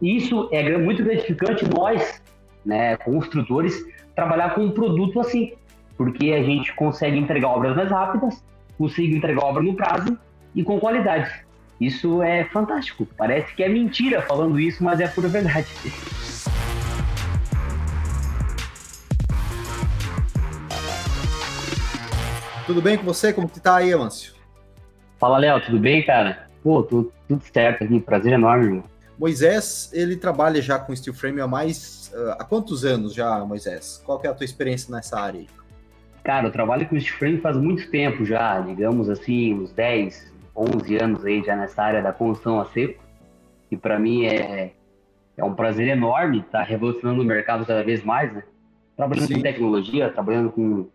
Isso é muito gratificante nós, né, construtores, trabalhar com um produto assim, porque a gente consegue entregar obras mais rápidas, consegue entregar obra no prazo e com qualidade. Isso é fantástico. Parece que é mentira falando isso, mas é pura verdade. Tudo bem com você? Como que tá aí, Amâncio? Fala, Léo, tudo bem, cara? Pô, tudo, tudo certo aqui, prazer enorme, irmão. Moisés, ele trabalha já com steel frame há mais... Uh, há quantos anos já, Moisés? Qual que é a tua experiência nessa área aí? Cara, eu trabalho com steel frame faz muito tempo já, digamos assim, uns 10, 11 anos aí já nessa área da construção a seco. E para mim é, é um prazer enorme estar tá revolucionando o mercado cada vez mais, né? Trabalhando Sim. com tecnologia, trabalhando com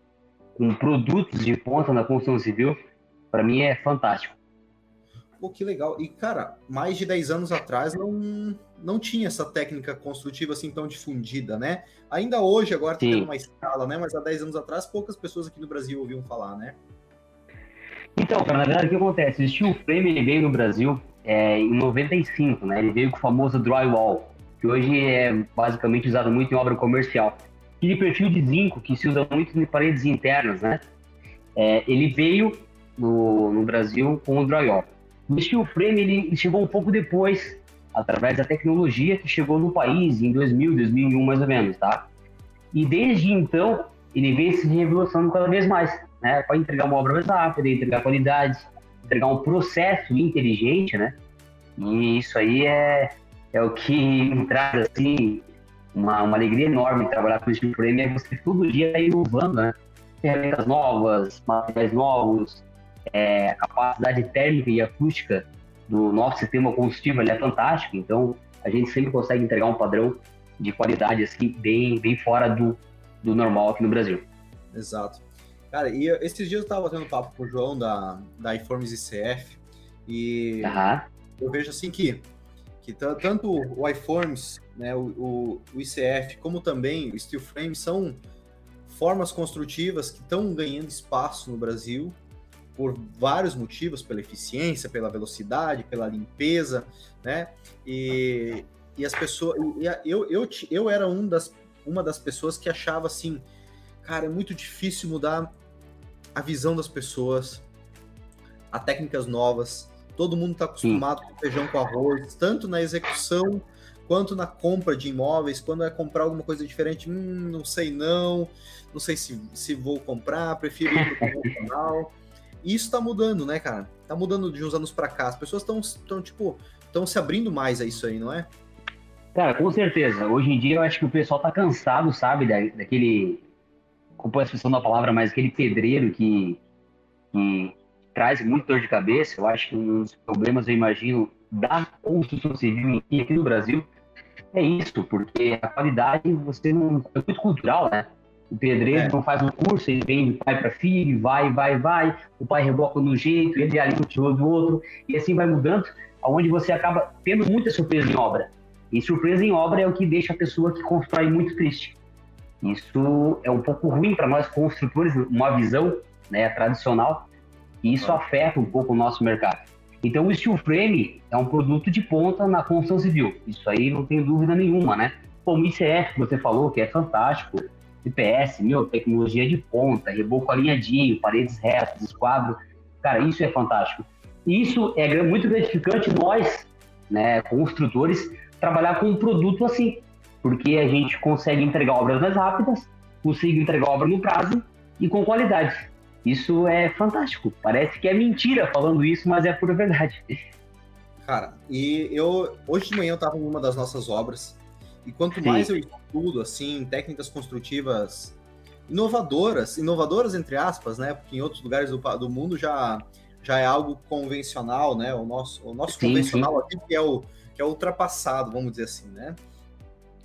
com produtos de ponta na construção civil, para mim é fantástico. Pô, que legal. E, cara, mais de 10 anos atrás não, não tinha essa técnica construtiva assim tão difundida, né? Ainda hoje, agora tem tá uma escala, né? Mas há 10 anos atrás, poucas pessoas aqui no Brasil ouviam falar, né? Então, cara, na verdade, o que acontece? O steel frame ele veio no Brasil é, em 95, né? Ele veio com o famoso drywall, que hoje é basicamente usado muito em obra comercial aquele perfil de zinco que se usa muito em paredes internas, né? É, ele veio no, no, Brasil com o drywall. O steel frame ele chegou um pouco depois, através da tecnologia que chegou no país em 2000, 2001 mais ou menos, tá? E desde então ele vem se revolucionando cada vez mais, né? Para entregar uma obra mais rápida, entregar qualidade, entregar um processo inteligente, né? E isso aí é, é o que me traz assim uma, uma alegria enorme trabalhar com o steel frame é você todo dia tá inovando, né? Ferramentas novas, materiais novos, é, a capacidade térmica e acústica do nosso sistema combustível é fantástica, então a gente sempre consegue entregar um padrão de qualidade assim bem, bem fora do, do normal aqui no Brasil. Exato. Cara, e esses dias eu estava tendo papo com o João da, da iForms ICF e uhum. eu vejo assim que que tanto o iForms, né, o, o, o, ICF, como também o Steel Frame são formas construtivas que estão ganhando espaço no Brasil por vários motivos, pela eficiência, pela velocidade, pela limpeza, né? E, e as pessoas, eu, eu, eu era um das, uma das pessoas que achava assim, cara, é muito difícil mudar a visão das pessoas, a técnicas novas, Todo mundo está acostumado Sim. com feijão com arroz, tanto na execução quanto na compra de imóveis. Quando é comprar alguma coisa diferente, hum, não sei não, não sei se, se vou comprar, prefiro ir para o convencional. Isso está mudando, né, cara? Está mudando de uns anos para cá. As pessoas estão, tão, tipo, estão se abrindo mais a isso aí, não é? Cara, com certeza. Hoje em dia eu acho que o pessoal tá cansado, sabe, da, daquele. Como a expressão da palavra, mas aquele pedreiro que, que traz muito dor de cabeça. Eu acho que um dos problemas, eu imagino, da construção civil aqui no Brasil é isso, porque a qualidade você não é muito cultural, né? O pedreiro é. não faz um curso, ele vem de pai para filho, vai, vai, vai, o pai reboca no jeito, ele ali o tijolo do outro, e assim vai mudando, aonde você acaba tendo muita surpresa em obra. E surpresa em obra é o que deixa a pessoa que constrói muito triste. Isso é um pouco ruim para nós construtores, uma visão né, tradicional, e isso afeta um pouco o nosso mercado. Então, o steel frame é um produto de ponta na construção civil. Isso aí não tem dúvida nenhuma, né? Como o ICF que você falou, que é fantástico, IPS, meu, tecnologia de ponta, reboco alinhadinho, paredes retas, esquadro. Cara, isso é fantástico. Isso é muito gratificante nós, né, construtores, trabalhar com um produto assim, porque a gente consegue entregar obras mais rápidas, consegue entregar obra no prazo e com qualidade. Isso é fantástico. Parece que é mentira falando isso, mas é pura verdade. Cara, e eu hoje de manhã eu estava em uma das nossas obras e quanto Sim. mais eu estudo assim técnicas construtivas inovadoras, inovadoras entre aspas, né? Porque em outros lugares do, do mundo já já é algo convencional, né? O nosso o nosso sim, convencional sim. aqui que é o que é ultrapassado, vamos dizer assim, né?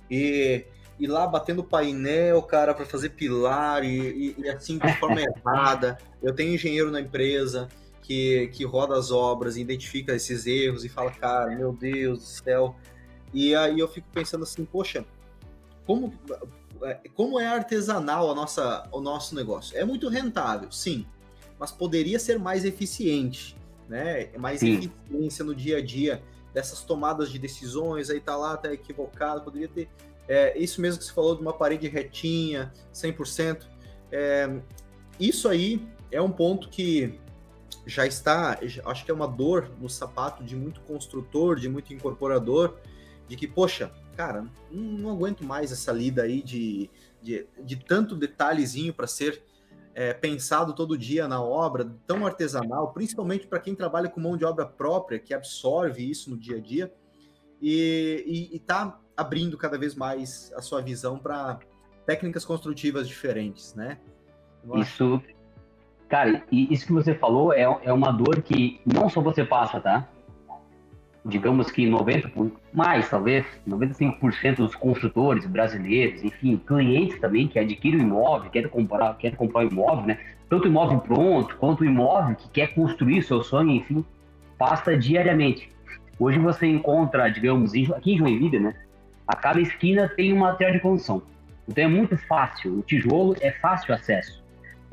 E ir lá batendo painel, cara, para fazer pilar e, e, e, assim de forma errada. Eu tenho engenheiro na empresa que, que roda as obras, identifica esses erros e fala, cara, meu Deus do céu. E aí eu fico pensando assim, poxa, como, é, como é artesanal a nossa, o nosso negócio? É muito rentável, sim, mas poderia ser mais eficiente, né? Mais sim. eficiência no dia a dia dessas tomadas de decisões, aí tá lá, tá equivocado, poderia ter é, isso mesmo que você falou de uma parede retinha, 100%. É, isso aí é um ponto que já está, acho que é uma dor no sapato de muito construtor, de muito incorporador, de que, poxa, cara, não, não aguento mais essa lida aí de, de, de tanto detalhezinho para ser é, pensado todo dia na obra, tão artesanal, principalmente para quem trabalha com mão de obra própria, que absorve isso no dia a dia, e está abrindo cada vez mais a sua visão para técnicas construtivas diferentes, né? Isso, cara, e isso que você falou é, é uma dor que não só você passa, tá? Digamos que 90%, mais talvez, 95% dos construtores brasileiros, enfim, clientes também que adquirem imóvel, querem comprar, querem comprar o imóvel, né? Tanto imóvel pronto, quanto imóvel que quer construir seu sonho, enfim, passa diariamente. Hoje você encontra, digamos, aqui em Joinville, né? A cada esquina tem um material de construção. Então é muito fácil. O tijolo é fácil acesso.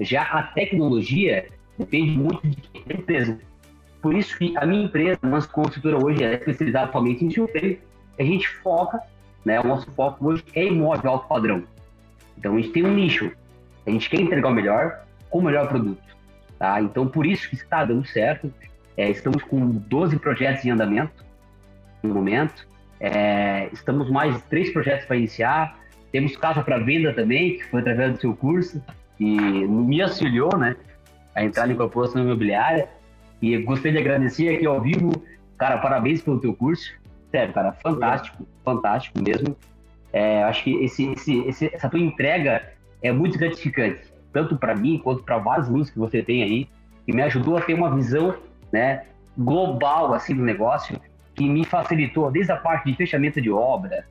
Já a tecnologia depende muito de quem empresa. Por isso que a minha empresa, a nossa construtora hoje é especializada somente em steel A gente foca, né, o nosso foco hoje é imóvel alto padrão. Então a gente tem um nicho. A gente quer entregar o melhor com o melhor produto. Tá? Então por isso que está dando certo. É, estamos com 12 projetos em andamento no momento. É, estamos mais três projetos para iniciar. Temos casa para venda também, que foi através do seu curso e me auxiliou, né, a entrar em corporação imobiliária. E gostaria de agradecer aqui ao vivo, cara, parabéns pelo teu curso. Sério, cara, fantástico, fantástico mesmo. É, acho que esse, esse, esse, essa tua entrega é muito gratificante, tanto para mim quanto para vários alunos que você tem aí, que me ajudou a ter uma visão, né, global assim do negócio, que me facilitou desde a parte de fechamento de obra,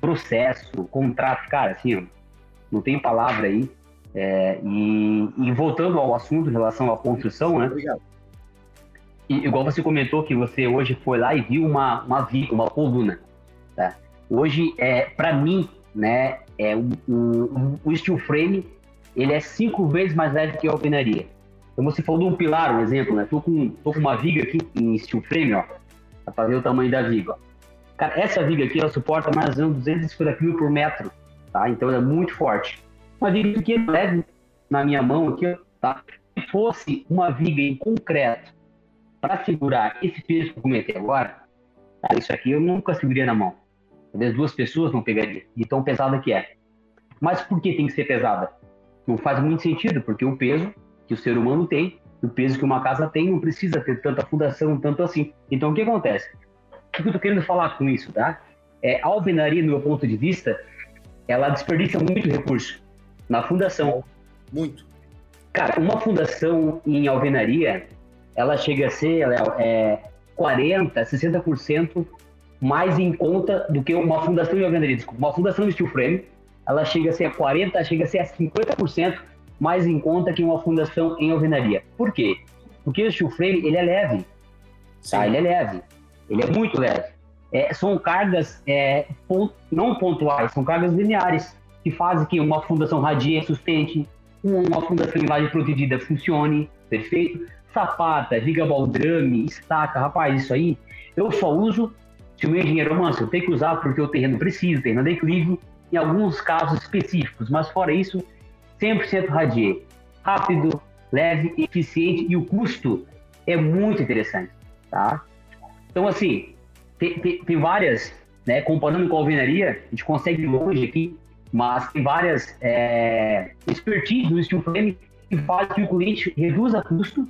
processo, contrato, cara, assim, não tem palavra aí. É, e, e, voltando ao assunto em relação à construção, né? Obrigado. E, igual você comentou que você hoje foi lá e viu uma, uma viga, uma coluna. Tá? Hoje, é, para mim, né, é, o, o, o steel frame ele é cinco vezes mais leve que a alvenaria. Então você falou de um pilar, um exemplo, né? Tô com, tô com uma viga aqui em steel frame, ó, para ver o tamanho da viga. Cara, essa viga aqui, ela suporta mais ou menos 250 kg por metro, tá? Então ela é muito forte. Uma viga pequena, leve na minha mão aqui, tá? Se fosse uma viga em concreto para segurar esse peso que eu comentei agora, isso aqui eu nunca seguraria na mão. Talvez duas pessoas não pegariam, de tão pesada que é. Mas por que tem que ser pesada? Não faz muito sentido, porque o peso que o ser humano tem, o peso que uma casa tem, não precisa ter tanta fundação, tanto assim. Então, o que acontece? O que eu estou querendo falar com isso, tá? É, a alvenaria, no meu ponto de vista, ela desperdiça muito recurso na fundação. Muito. Cara, uma fundação em alvenaria, ela chega a ser ela é, 40, 60% mais em conta do que uma fundação em alvenaria. Desculpa, uma fundação de steel frame, ela chega a ser 40, chega a ser a 50% mais em conta que uma fundação em alvenaria. Por quê? Porque o steel frame, ele é leve. Tá? Ele é leve. Ele é muito leve. É, são cargas é, pont, não pontuais, são cargas lineares que fazem que uma fundação radia sustente, uma fundação invade protegida funcione, perfeito? Sapata, viga baldrame, estaca, rapaz, isso aí eu só uso se o meu engenheiro, manso, eu tenho que usar porque o terreno precisa, terreno é declive, em alguns casos específicos, mas fora isso, 100% radier. Rápido, leve, eficiente e o custo é muito interessante, tá? Então, assim, tem, tem, tem várias, né, comparando com a alvenaria, a gente consegue ir longe aqui, mas tem várias é, expertise no steel frame que faz que o cliente reduza custo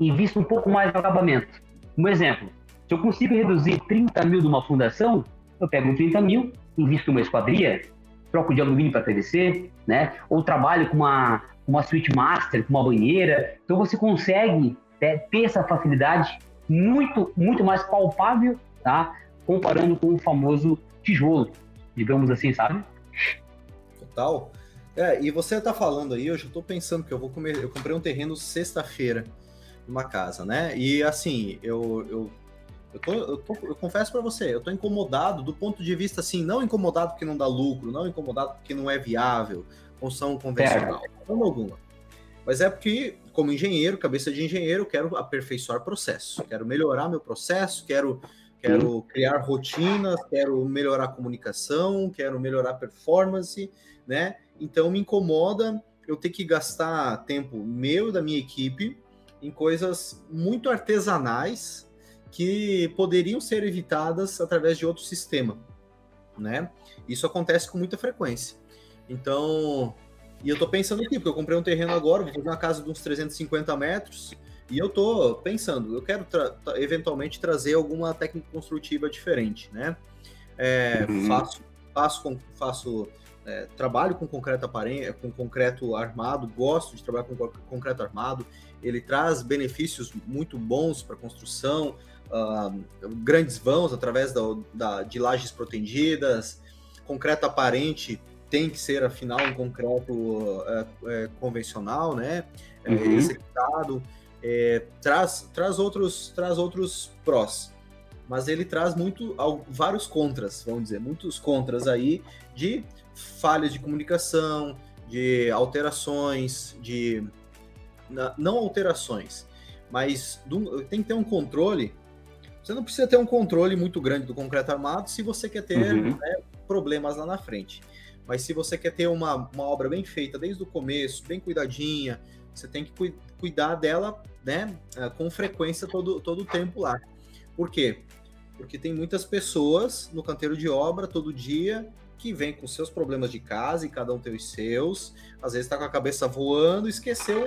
invista um pouco mais no acabamento. Um exemplo, se eu consigo reduzir 30 mil de uma fundação, eu pego 30 mil, invisto uma esquadria, troco de alumínio para PVC, né? Ou trabalho com uma, uma suíte master, com uma banheira. Então você consegue é, ter essa facilidade muito, muito mais palpável, tá? Comparando com o famoso tijolo, digamos assim, sabe? Total. É, e você tá falando aí, eu já tô pensando que eu vou comer. Eu comprei um terreno sexta-feira numa casa, né? E assim, eu, eu eu, tô, eu, tô, eu confesso para você, eu tô incomodado do ponto de vista assim, não incomodado porque não dá lucro, não incomodado porque não é viável, construção convencional, não alguma. Mas é porque, como engenheiro, cabeça de engenheiro, quero aperfeiçoar processo, quero melhorar meu processo, quero quero criar rotinas, quero melhorar a comunicação, quero melhorar a performance, né? Então me incomoda eu ter que gastar tempo meu e da minha equipe em coisas muito artesanais que poderiam ser evitadas através de outro sistema, né? Isso acontece com muita frequência. Então, e eu tô pensando aqui, porque eu comprei um terreno agora, vou fazer uma casa de uns 350 metros, e eu tô pensando, eu quero tra eventualmente trazer alguma técnica construtiva diferente, né? É, uhum. Faço, faço, faço é, trabalho com concreto aparente, com concreto armado, gosto de trabalhar com concreto armado. Ele traz benefícios muito bons para a construção, uh, grandes vãos através da, da, de lajes protegidas, concreto aparente tem que ser, afinal, um concreto uh, uh, convencional, né? É, uhum. executado. É, traz, traz, outros, traz outros prós, mas ele traz muito vários contras, vamos dizer, muitos contras aí de falhas de comunicação, de alterações, de não alterações, mas tem que ter um controle. Você não precisa ter um controle muito grande do concreto armado se você quer ter uhum. né, problemas lá na frente. Mas se você quer ter uma, uma obra bem feita desde o começo, bem cuidadinha, você tem que cu cuidar dela né, eh, com frequência todo, todo o tempo lá. Por quê? Porque tem muitas pessoas no canteiro de obra todo dia que vem com seus problemas de casa e cada um tem os seus. Às vezes está com a cabeça voando, esqueceu,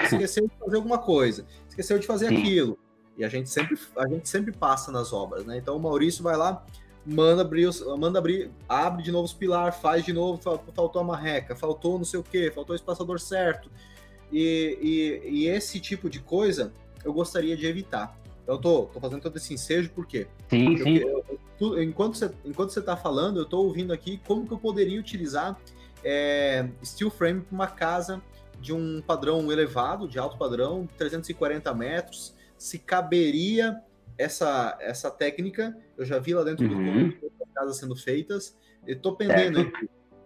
esqueceu de fazer alguma coisa, esqueceu de fazer aquilo. E a gente sempre, a gente sempre passa nas obras, né? Então o Maurício vai lá, manda abrir, manda abrir, abre de novo os pilar, faz de novo, faltou a marreca, faltou não sei o que, faltou o espaçador certo. E, e, e, esse tipo de coisa eu gostaria de evitar. Eu tô, tô fazendo todo esse ensejo por quê? Sim, Porque sim. Eu, eu, enquanto você enquanto você tá falando, eu tô ouvindo aqui como que eu poderia utilizar é, steel frame para uma casa de um padrão elevado, de alto padrão, 340 metros, se caberia essa, essa técnica. Eu já vi lá dentro uhum. do das casas sendo feitas. Estou pendendo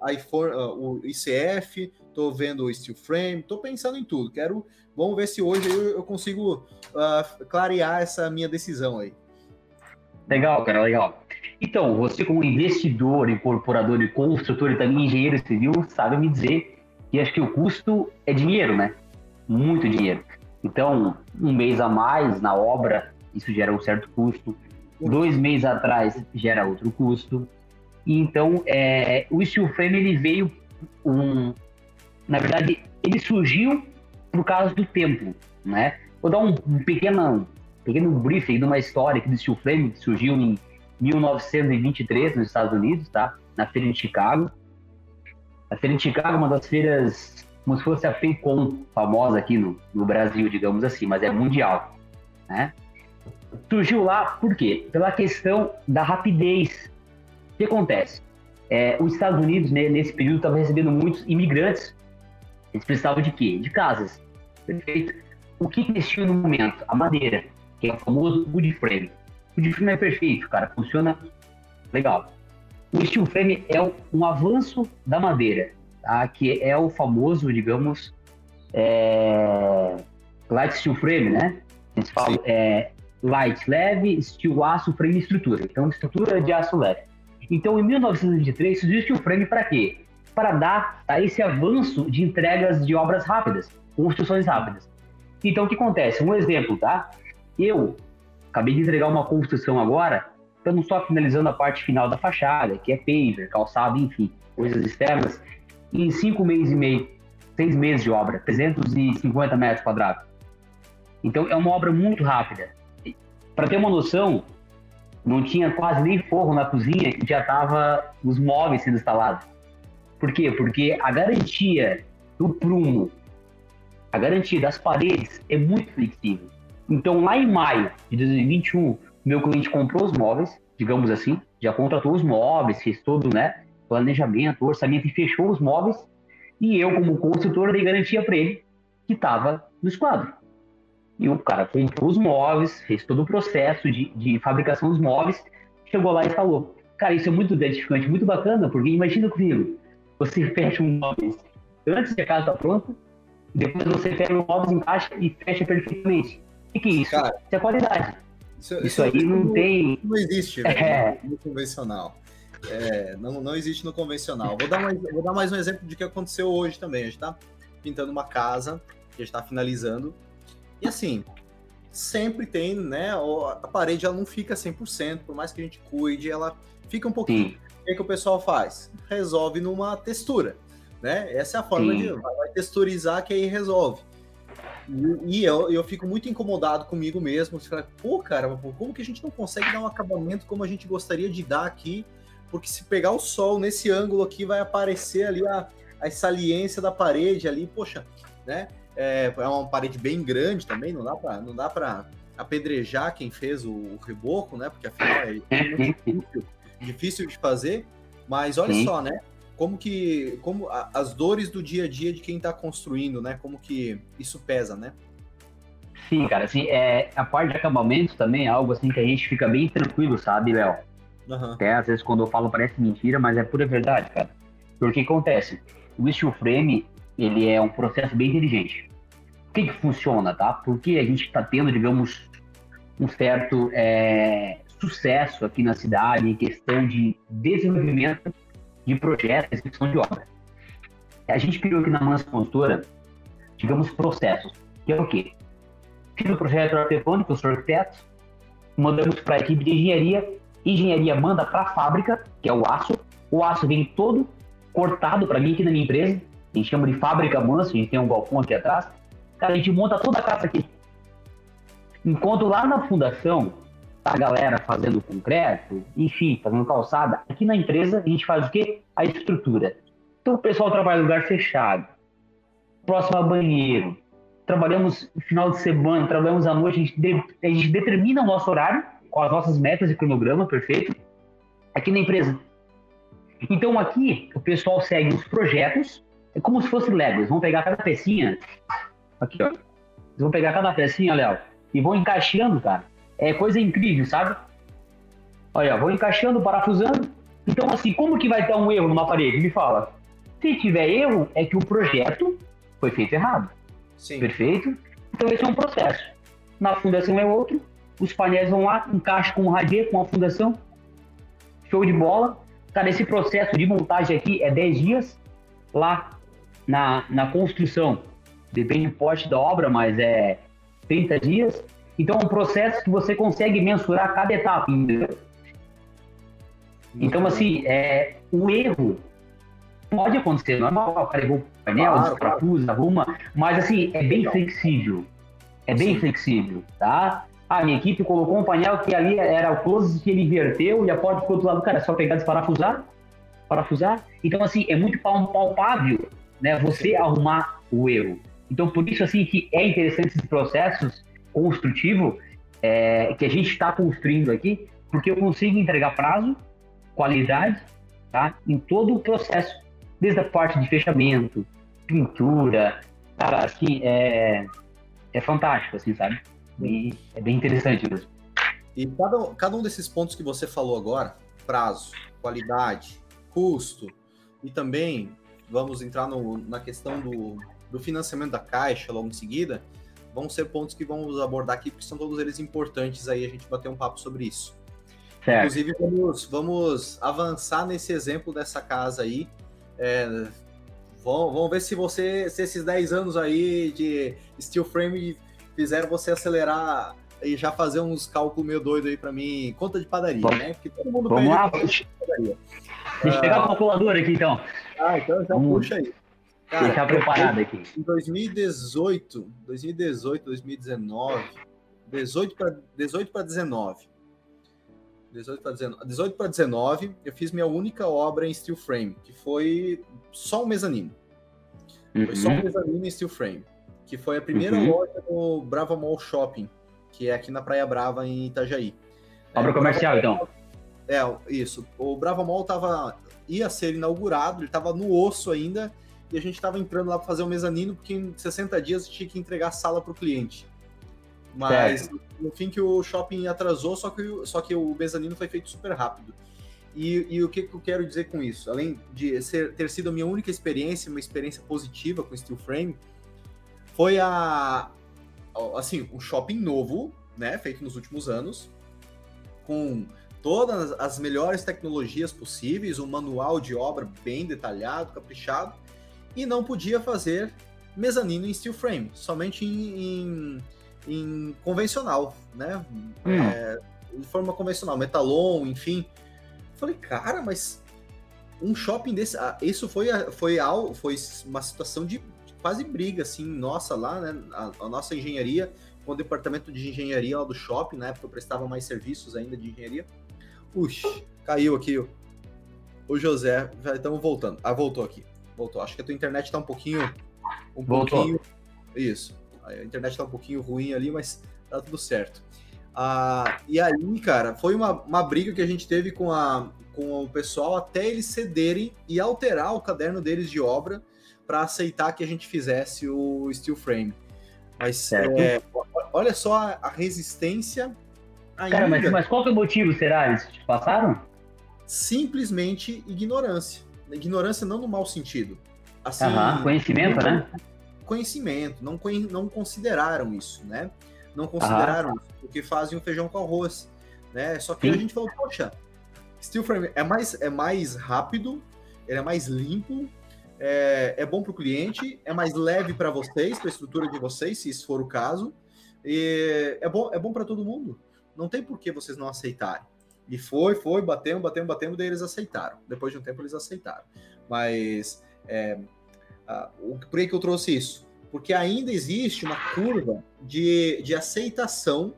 iPhone, uh, o ICF, estou vendo o Steel Frame, estou pensando em tudo. Quero, vamos ver se hoje eu, eu consigo uh, clarear essa minha decisão aí. Legal, cara, legal. Então, você como investidor, incorporador e construtor e também engenheiro civil, sabe me dizer que acho que o custo é dinheiro, né? Muito dinheiro. Então, um mês a mais na obra isso gera um certo custo. Dois meses atrás gera outro custo. E então, é, o steel frame ele veio um, na verdade, ele surgiu por causa do tempo, né? Vou dar um, um pequeno, pequeno briefing de uma história do steel frame que surgiu em 1923 nos Estados Unidos, tá? Na feira de Chicago. A feira de Chicago é uma das feiras, como se fosse a FECOM, famosa aqui no, no Brasil, digamos assim, mas é mundial, né? surgiu lá por quê? Pela questão da rapidez. O que acontece? É, os Estados Unidos, né, nesse período, estavam recebendo muitos imigrantes. Eles precisavam de quê? De casas. Perfeito? O que, que eles tinham no momento? A madeira, que é o famoso wood frame. O wood frame é perfeito, cara. Funciona legal. O steel frame é um avanço da madeira, tá? que é o famoso, digamos, é... light steel frame, né? A gente fala, é, light, leve, steel aço, frame estrutura. Então, estrutura de aço leve. Então, em 1923, surgiu o frame para quê? Para dar tá, esse avanço de entregas de obras rápidas, construções rápidas. Então, o que acontece? Um exemplo, tá? Eu acabei de entregar uma construção agora, estamos só finalizando a parte final da fachada, que é paver, calçado, enfim, coisas externas, em cinco meses e meio, seis meses de obra, 350 metros quadrados. Então, é uma obra muito rápida. Para ter uma noção, não tinha quase nem forro na cozinha e já tava os móveis sendo instalados. Por quê? Porque a garantia do prumo, a garantia das paredes é muito flexível. Então, lá em maio de 2021, meu cliente comprou os móveis, digamos assim, já contratou os móveis, fez todo, né, planejamento, orçamento e fechou os móveis. E eu, como construtor, dei garantia para ele que estava no esquadro. E o cara comprou os móveis, fez todo o processo de, de fabricação dos móveis, chegou lá e instalou. Cara, isso é muito gratificante, muito bacana, porque imagina comigo, você fecha um móveis antes de a casa estar tá pronta, depois você pega o móveis, encaixa e fecha perfeitamente. O que, é isso? Cara, isso é qualidade. Isso, isso, isso aí não, não, tem. Não existe né? no convencional. É, não, não existe no convencional. Vou dar, mais, vou dar mais um exemplo de que aconteceu hoje também. A gente está pintando uma casa, que a gente está finalizando. E assim, sempre tem, né? A parede ela não fica 100%, por mais que a gente cuide, ela fica um pouquinho. Sim. O que, é que o pessoal faz? Resolve numa textura, né? Essa é a forma Sim. de vai texturizar que aí resolve. E, e eu, eu fico muito incomodado comigo mesmo. Pô, cara, como que a gente não consegue dar um acabamento como a gente gostaria de dar aqui? Porque se pegar o sol nesse ângulo aqui, vai aparecer ali a, a saliência da parede ali, poxa, né? É, é uma parede bem grande também, não dá para não dá para apedrejar quem fez o, o, reboco, né? Porque afinal é difícil, difícil de fazer. Mas olha Sim. só, né? Como que como a, as dores do dia a dia de quem está construindo, né? Como que isso pesa, né? Sim, cara, assim, é, a parte de acabamento também é algo assim que a gente fica bem tranquilo, sabe, Léo? Uhum. Até às vezes quando eu falo parece mentira, mas é pura verdade, cara. Porque acontece? O steel frame, ele é um processo bem inteligente. Que, que funciona, tá? Porque a gente está tendo, digamos, um certo é, sucesso aqui na cidade em questão de desenvolvimento de projetos, execução de obra. A gente criou aqui na Mansa Consultora, digamos, processos, que é o quê? Fiz o projeto arquitetônico, eu sou arquiteto, mandamos para a equipe de engenharia, engenharia manda para a fábrica, que é o aço, o aço vem todo cortado para mim aqui na minha empresa, a gente chama de fábrica mansa, a gente tem um balcão aqui atrás, Cara, a gente monta toda a casa aqui. Enquanto lá na fundação, tá a galera fazendo concreto, enfim, fazendo calçada, aqui na empresa a gente faz o quê? A estrutura. Então o pessoal trabalha em lugar fechado, próximo a banheiro. Trabalhamos no final de semana, trabalhamos à noite, a gente, de, a gente determina o nosso horário com as nossas metas e cronograma, perfeito? Aqui na empresa. Então aqui o pessoal segue os projetos, é como se fosse Legos. Vão pegar cada pecinha, Aqui, ó. Eles vão pegar cada pecinha, Léo, e vão encaixando, cara. É coisa incrível, sabe? Olha, vão encaixando, parafusando. Então, assim, como que vai ter um erro numa parede? Me fala. Se tiver erro, é que o projeto foi feito errado. Sim. Perfeito? Então, esse é um processo. Na fundação é outro. Os painéis vão lá, encaixam com o radier, com a fundação. Show de bola. Cara, esse processo de montagem aqui é 10 dias. Lá na, na construção depende do porte da obra, mas é 30 dias. Então é um processo que você consegue mensurar cada etapa, entendeu? Então, assim, é, o erro pode acontecer, normal, carregou o painel, claro, claro. arruma, mas assim, é bem flexível. É bem Sim. flexível, tá? A minha equipe colocou um painel que ali era o close que ele inverteu e a porta ficou do lado, cara, é só pegar e desparafusar, parafusar. Então, assim, é muito palpável, né, você arrumar o erro. Então, por isso, assim, que é interessante esse processo construtivo é, que a gente está construindo aqui, porque eu consigo entregar prazo, qualidade, tá? Em todo o processo, desde a parte de fechamento, pintura, cara, assim, é, é fantástico, assim, sabe? E é bem interessante mesmo. E cada, cada um desses pontos que você falou agora, prazo, qualidade, custo, e também vamos entrar no, na questão do, do financiamento da Caixa logo em seguida, vão ser pontos que vamos abordar aqui, porque são todos eles importantes aí, a gente bater um papo sobre isso. Certo. Inclusive, vamos, vamos avançar nesse exemplo dessa casa aí. É, vamos, vamos ver se você, se esses 10 anos aí de steel frame fizeram você acelerar e já fazer uns cálculos meio doido aí para mim, conta de padaria, Bom, né? Porque todo mundo vamos lá. Deixa eu pegar a calculadora aqui então. Ah, então já vamos. puxa aí. Cara, Deixar preparado aqui. Em 2018, 2018, 2019, 18 para 18 para 19. 18 para 19, 18 para 19, eu fiz minha única obra em steel frame, que foi só um mezanino. Uhum. Foi só um uhum. mezanino em steel frame, que foi a primeira uhum. loja no Brava Mall Shopping, que é aqui na Praia Brava em Itajaí. Obra é, comercial, então. É, isso. O Brava Mall tava ia ser inaugurado, ele estava no osso ainda e a gente estava entrando lá para fazer o mezanino, porque em 60 dias tinha que entregar a sala para o cliente. Mas certo. no fim que o shopping atrasou, só que, só que o mezanino foi feito super rápido. E, e o que, que, eu quero dizer com isso? Além de ser, ter sido a minha única experiência, uma experiência positiva com Steel Frame, foi a assim, um shopping novo, né, feito nos últimos anos, com todas as melhores tecnologias possíveis, um manual de obra bem detalhado, caprichado, e não podia fazer mezanino em steel frame, somente em, em, em convencional, né? Hum. É, de forma convencional, metalon, enfim. Falei, cara, mas um shopping desse. Ah, isso foi, foi, foi uma situação de quase briga, assim, nossa, lá, né? A, a nossa engenharia, com o departamento de engenharia lá do shopping, na época eu prestava mais serviços ainda de engenharia. Puxa, caiu aqui o, o José. Estamos voltando. Ah, voltou aqui. Voltou. Acho que a tua internet está um pouquinho. Um voltou. pouquinho. Isso. A internet está um pouquinho ruim ali, mas tá tudo certo. Ah, e aí, cara, foi uma, uma briga que a gente teve com, a, com o pessoal até eles cederem e alterar o caderno deles de obra para aceitar que a gente fizesse o steel frame. Mas é, olha só a, a resistência ainda. Cara, mas, mas qual que é o motivo, será? Eles te passaram? Simplesmente ignorância. Ignorância não no mau sentido. Assim, conhecimento, né? Conhecimento, não, não consideraram isso, né? Não consideraram isso, porque fazem o feijão com arroz, né? Só que Sim. a gente falou, poxa, steel frame é mais, é mais rápido, ele é mais limpo, é, é bom para o cliente, é mais leve para vocês, para a estrutura de vocês, se isso for o caso, e é bom, é bom para todo mundo. Não tem por que vocês não aceitarem. E foi, foi, batemos, batemos, batemos, daí eles aceitaram. Depois de um tempo eles aceitaram. Mas é, o, por que, que eu trouxe isso? Porque ainda existe uma curva de, de aceitação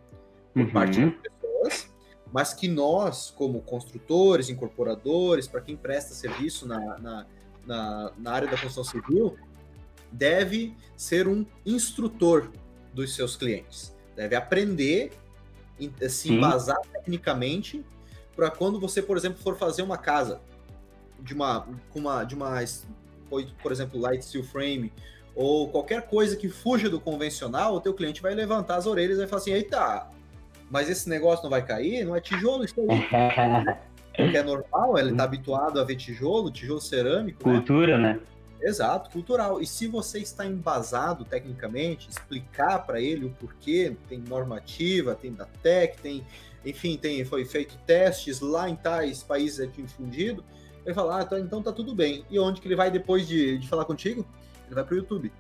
por uhum. parte das pessoas, mas que nós, como construtores, incorporadores, para quem presta serviço na, na, na, na área da construção civil, deve ser um instrutor dos seus clientes. Deve aprender, se embasar tecnicamente, para quando você, por exemplo, for fazer uma casa de uma, uma, de uma, por exemplo, light steel frame ou qualquer coisa que fuja do convencional, o teu cliente vai levantar as orelhas e vai falar assim, eita, mas esse negócio não vai cair? Não é tijolo isso aí. que é normal, ele está habituado a ver tijolo, tijolo cerâmico. Né? Cultura, né? né? Exato, cultural. E se você está embasado tecnicamente, explicar para ele o porquê, tem normativa, tem da TEC, tem, enfim, tem, foi feito testes lá em tais países aqui infundido, ele fala, ah, tá, então tá tudo bem. E onde que ele vai depois de, de falar contigo? Ele vai para o YouTube.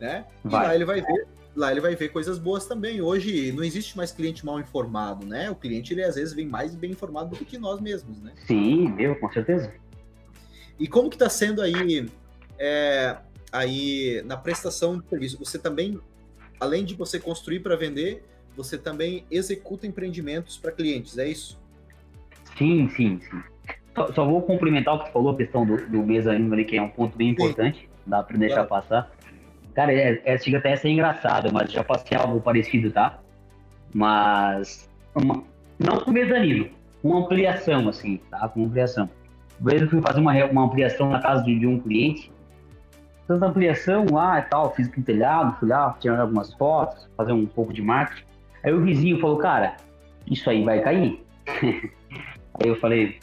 Né? Vai. E lá ele vai ver lá ele vai ver coisas boas também. Hoje não existe mais cliente mal informado, né? O cliente, ele às vezes vem mais bem informado do que nós mesmos, né? Sim, meu, com certeza. E como que está sendo aí, é, aí na prestação de serviço? Você também, além de você construir para vender, você também executa empreendimentos para clientes, é isso? Sim, sim, sim. Só, só, vou complementar o que você falou, a questão do, do mezanino ali, que é um ponto bem importante, sim. dá para deixar claro. passar. Cara, é, é, chega até a ser engraçado, mas já passei algo parecido, tá? Mas. Uma, não com mezanino, uma ampliação, assim, tá? Com ampliação. Uma vez eu fui fazer uma, uma ampliação na casa de, de um cliente. Tanta ampliação lá e tal, fiz aqui telhado, fui lá, tirar algumas fotos, fazer um pouco de marketing. Aí o vizinho falou, cara, isso aí vai cair. aí eu falei,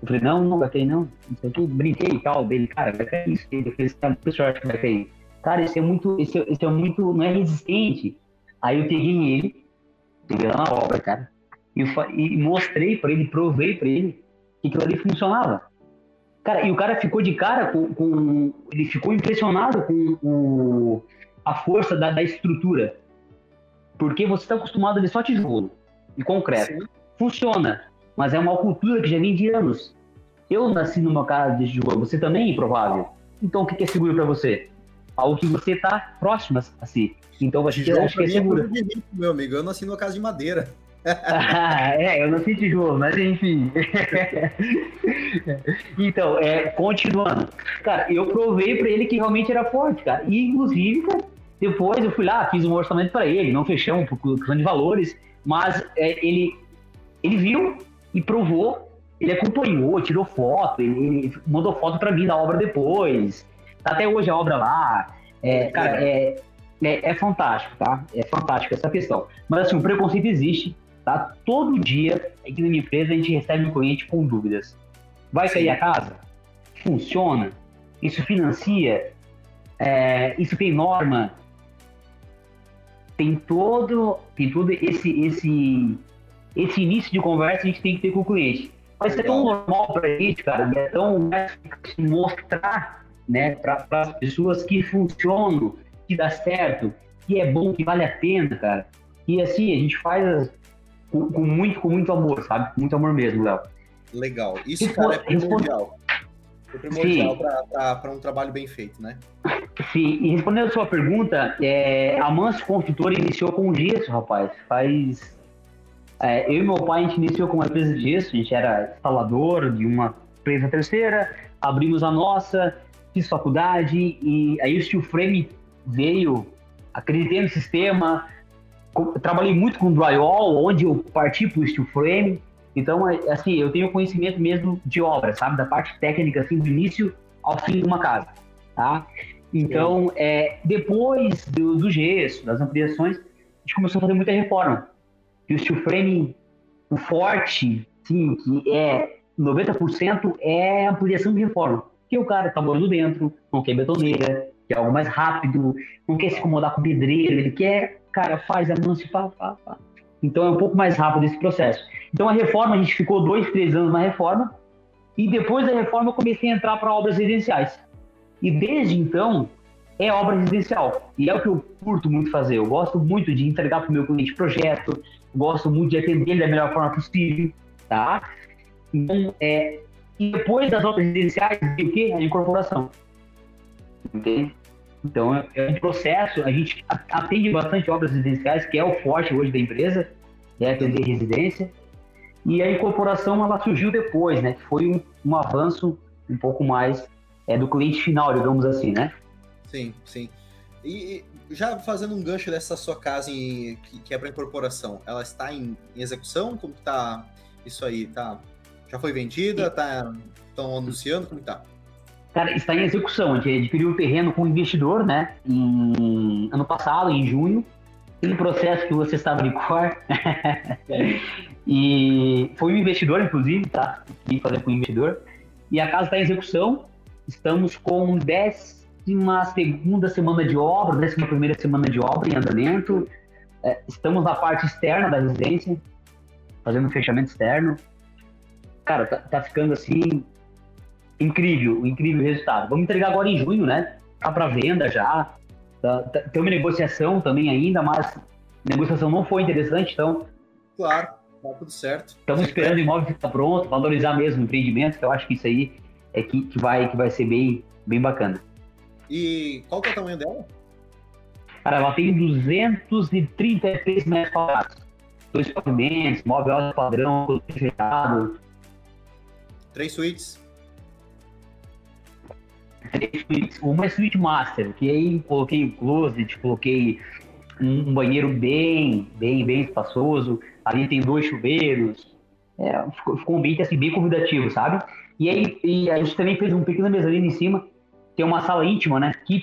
eu falei, não, não vai cair não. Não sei o que, brinquei e tal, dele, cara, vai cair isso. Ele fez, cara, o senhor acha que vai cair? cara, esse é muito, esse, é, esse é muito, não é resistente. Aí eu peguei ele, peguei na obra, cara, e, e mostrei para ele, provei para ele que aquilo ali funcionava. Cara, e o cara ficou de cara com, com ele ficou impressionado com a força da, da estrutura. Porque você está acostumado a ver só tijolo e concreto. Sim. Funciona, mas é uma cultura que já vem de anos. Eu nasci numa casa de tijolo, você também, é provável. Então o que é seguro para você? algo que você está próximo a si. Então você acha que é seguro. É meu amigo, eu nasci numa casa de madeira. ah, é, eu não sei tijolo, mas enfim. então, é, continuando. Cara, eu provei para ele que realmente era forte, cara. E, inclusive, cara, depois eu fui lá, fiz um orçamento para ele, não fechamos por questão de valores, mas é, ele, ele viu e provou, ele acompanhou, tirou foto, ele, ele mandou foto para mim da obra depois. Tá até hoje a obra lá. É, cara, é, é, é, fantástico, tá? É fantástico essa questão. Mas assim, o preconceito existe, tá? Todo dia aqui na minha empresa a gente recebe um cliente com dúvidas. Vai sair a casa? Funciona? Isso financia? É, isso tem norma? Tem todo, tem todo esse, esse, esse início de conversa que a gente tem que ter com o cliente. Mas é tão normal para a gente, cara, é tão mostrar né, para as pessoas que funcionam, que dá certo, que é bom, que vale a pena, cara. E assim, a gente faz com, com muito, com muito amor, sabe? Com muito amor mesmo, Léo. Legal. Isso, cara, é primordial. É primordial para um trabalho bem feito, né? Sim, e respondendo a sua pergunta, é, a Manso Construtora iniciou com gesso, rapaz. Faz. É, eu e meu pai, a gente iniciou com uma empresa de gesso, a gente era instalador de uma empresa terceira, abrimos a nossa, fiz faculdade, e aí o Steel Frame veio, acreditei no sistema, trabalhei muito com drywall, onde eu parti para o Steel Frame, então, é, assim, eu tenho conhecimento mesmo de obra, sabe? Da parte técnica, assim, do início ao fim de uma casa, tá? Então, é, depois do, do, gesso, das ampliações, a gente começou a fazer muita reforma. E o steel frame, o forte, sim, que é 90% é ampliação de reforma. Que o cara tá morando dentro, não quer betoneira, quer algo mais rápido, não quer se incomodar com pedreiro, ele quer, cara, faz a mancha, pá, pá, pá. Então é um pouco mais rápido esse processo. Então a reforma, a gente ficou dois, três anos na reforma, e depois da reforma eu comecei a entrar para obras residenciais. E desde então é obra residencial. E é o que eu curto muito fazer. Eu gosto muito de entregar para o meu cliente projeto, gosto muito de atender da melhor forma possível, tá? Então, é, e depois das obras residenciais, o quê? A incorporação. Entende? Então, é um processo, a gente atende bastante obras residenciais, que é o forte hoje da empresa, é atender residência. E a incorporação, ela surgiu depois, né? Que foi um, um avanço um pouco mais é, do cliente final, digamos assim, né? Sim, sim. E, já fazendo um gancho dessa sua casa em, que, que, é para incorporação, ela está em, em execução? Como está isso aí? Tá, já foi vendida? Estão tá, anunciando? Como está? Cara, está em execução. A gente adquiriu o terreno com o investidor, né? Em ano passado, em junho. Aquele processo que você sabe de cor. e foi um investidor, inclusive, tá? E fazer com o investidor. E a casa está em execução. Estamos com décima segunda semana de obra, décima primeira semana de obra em andamento. É, estamos na parte externa da residência, fazendo um fechamento externo. Cara, tá, tá ficando assim incrível, incrível resultado. Vamos entregar agora em junho, né? Tá para venda já. Tá, tá, tem uma negociação também ainda, mas a negociação não foi interessante, então. Claro, tá tudo certo. Estamos esperando o imóvel ficar pronto, valorizar mesmo o empreendimento, que eu acho que isso aí é que, que, vai, que vai ser bem, bem bacana. E qual que é o tamanho dela? Cara, ela tem 233 metros quadrados. Dois pavimentos, móvel alto padrão, fechado. Três suítes uma suíte master, que aí coloquei closet, coloquei um, banheiro bem, bem, bem espaçoso. Ali tem dois chuveiros. É, ficou, ficou, um ambiente assim, bem convidativo, sabe? E aí e a gente também fez um pequeno mezanino em cima, tem uma sala íntima, né? Que,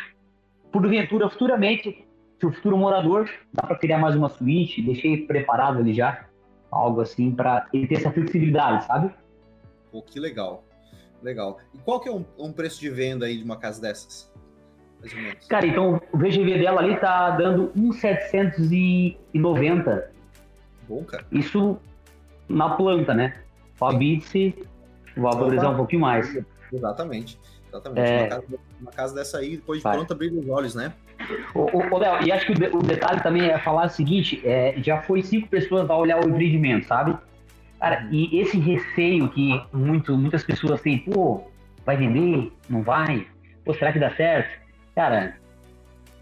porventura, futuramente, se o futuro morador dá para criar mais uma suíte, deixei preparado ali já, algo assim, para ele ter essa flexibilidade, sabe? Pô, que legal. Legal. E qual que é um, um preço de venda aí de uma casa dessas? Cara, então o VGV dela ali tá dando 1,790. Bom, cara. Isso na planta, né? O Abitse valorizar um pouquinho mais. Exatamente. Exatamente. É... Uma, casa, uma, casa, dessa aí, depois de Vai. pronta, brilha os olhos, né? O, Léo, e acho que o, o, detalhe também é falar o seguinte: é, já foi cinco pessoas a olhar o empreendimento, sabe? Cara, e esse receio que muito, muitas pessoas têm, pô, vai vender? Não vai? Pô, será que dá certo? Cara,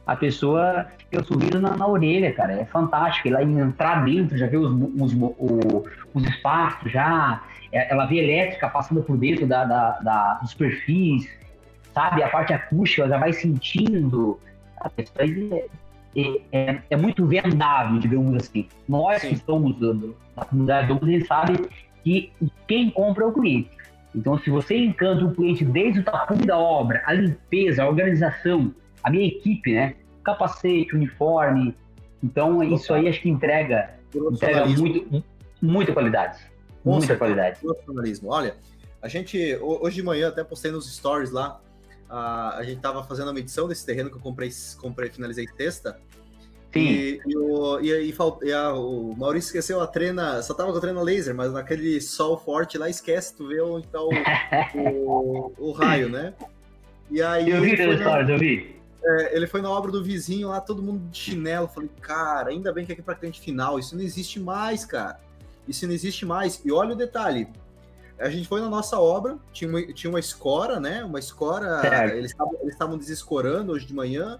a pessoa fica sorrindo na, na, orelha, cara. É fantástico. Ela entrar dentro, já vê os, os, os, os espaços, já. É, ela vê elétrica passando por dentro da, da, da, dos perfis, sabe? A parte acústica, ela já vai sentindo. Isso aí é, é, é, é, muito vendável, digamos assim. Nós Sim. que estamos dando na comunidade do a gente sabe que quem compra é o cliente. Então, se você encanta o cliente desde o tapume da obra, a limpeza, a organização, a minha equipe, né? Capacete, uniforme. Então, isso aí acho que entrega, entrega muito, muita qualidade. muita qualidade. Olha, a gente, hoje de manhã, até postei nos stories lá, a, a gente estava fazendo a medição desse terreno que eu comprei, comprei finalizei sexta, Sim. E, e, o, e, e, e a, o Maurício esqueceu a trena, só tava com a trena laser, mas naquele sol forte lá esquece, tu vê onde tá o, o, o, raio, né? E aí. Eu vi a história, eu vi. É, ele foi na obra do vizinho lá, todo mundo de chinelo. Falei, cara, ainda bem que aqui pra cliente final, isso não existe mais, cara. Isso não existe mais. E olha o detalhe: a gente foi na nossa obra, tinha uma, tinha uma escora, né? Uma escora, certo. eles estavam desescorando hoje de manhã,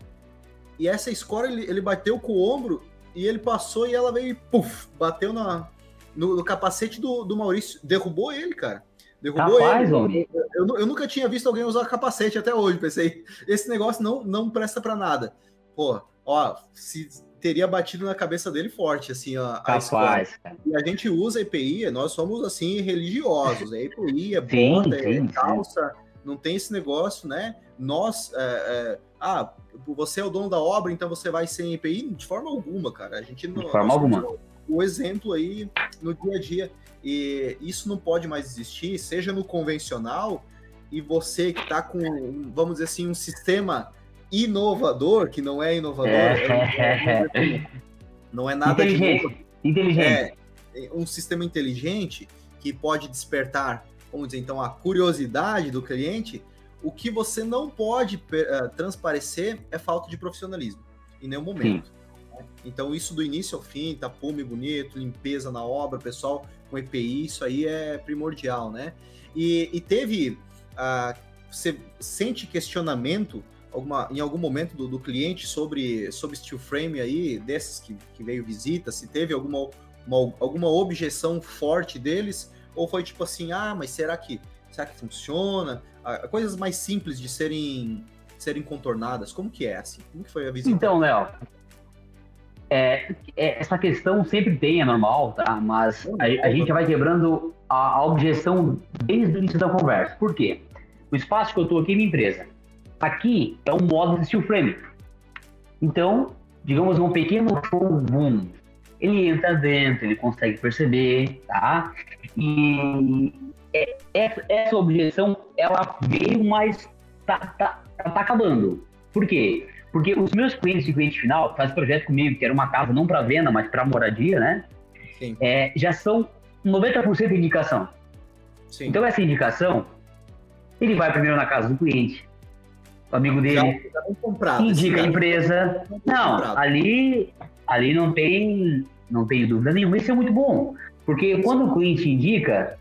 e essa escora ele, ele, bateu com o ombro e ele passou e ela veio e puf, bateu na, no, no capacete do, do Maurício, derrubou ele, cara. Derrubou Capaz, ele. Eu, eu, eu, nunca tinha visto alguém usar capacete até hoje. Pensei, esse negócio não, não presta para nada. Pô, ó, se teria batido na cabeça dele forte, assim, ó. Capaz, a E a gente usa EPI, nós somos, assim, religiosos. É EPI, é bota, sim, é calça, sim. não tem esse negócio, né? Nós, é, é, ah, você é o dono da obra, então você vai sem EPI? De forma alguma, cara. A gente não. De forma alguma. O exemplo aí no dia a dia. E isso não pode mais existir, seja no convencional, e você que está com, vamos dizer assim, um sistema inovador, que não é inovador, é. É, não é nada inteligente. de Inteligente. É um sistema inteligente que pode despertar, vamos dizer, então, a curiosidade do cliente. O que você não pode uh, transparecer é falta de profissionalismo, em nenhum momento. Sim. Então, isso do início ao fim, tapume bonito, limpeza na obra, pessoal com EPI, isso aí é primordial, né? E, e teve. Uh, você sente questionamento alguma, em algum momento do, do, cliente sobre, sobre steel frame aí, desses que, que veio visita, se teve alguma, uma, alguma objeção forte deles, ou foi tipo assim, ah, mas será que será que funciona? Ah, coisas mais simples de serem serem contornadas, como que é assim? Como que foi a visita? Então, Léo, é, é, essa questão sempre tem, é normal, tá? Mas a, a gente vai quebrando a, a, objeção desde o início da conversa. Por quê? O espaço que eu estou aqui é minha empresa. Aqui é um modo de steel frame. Então, digamos, um pequeno boom, ele entra dentro, ele consegue perceber, tá? E é, essa objeção, ela veio, mas tá, tá, tá acabando. Por quê? Porque os meus clientes de cliente final, faz projeto comigo, que era uma casa não para venda, mas para moradia, né? É, já são 90% de indicação. Sim. Então, essa indicação, ele vai primeiro na casa do cliente, o amigo dele, já, já comprado, indica a empresa. Não, ali, ali não tem, não tem dúvida nenhuma. Isso é muito bom, porque quando o cliente indica,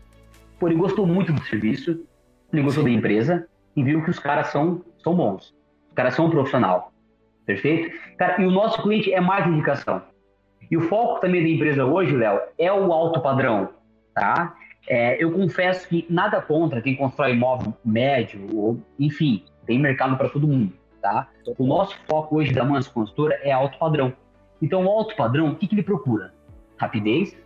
pô, ele gostou muito do serviço, ele gostou Sim. da empresa e viu que os caras são, são bons. Os caras são um profissional. Perfeito? Cara, e o nosso cliente é mais indicação. E o foco também da empresa hoje, Léo, é o alto padrão, tá? É, eu confesso que nada contra quem constrói imóvel médio, ou, enfim, tem mercado para todo mundo, tá? O nosso foco hoje da Manso Consultora é alto padrão. Então, o alto padrão, o que, que ele procura? Rapidez,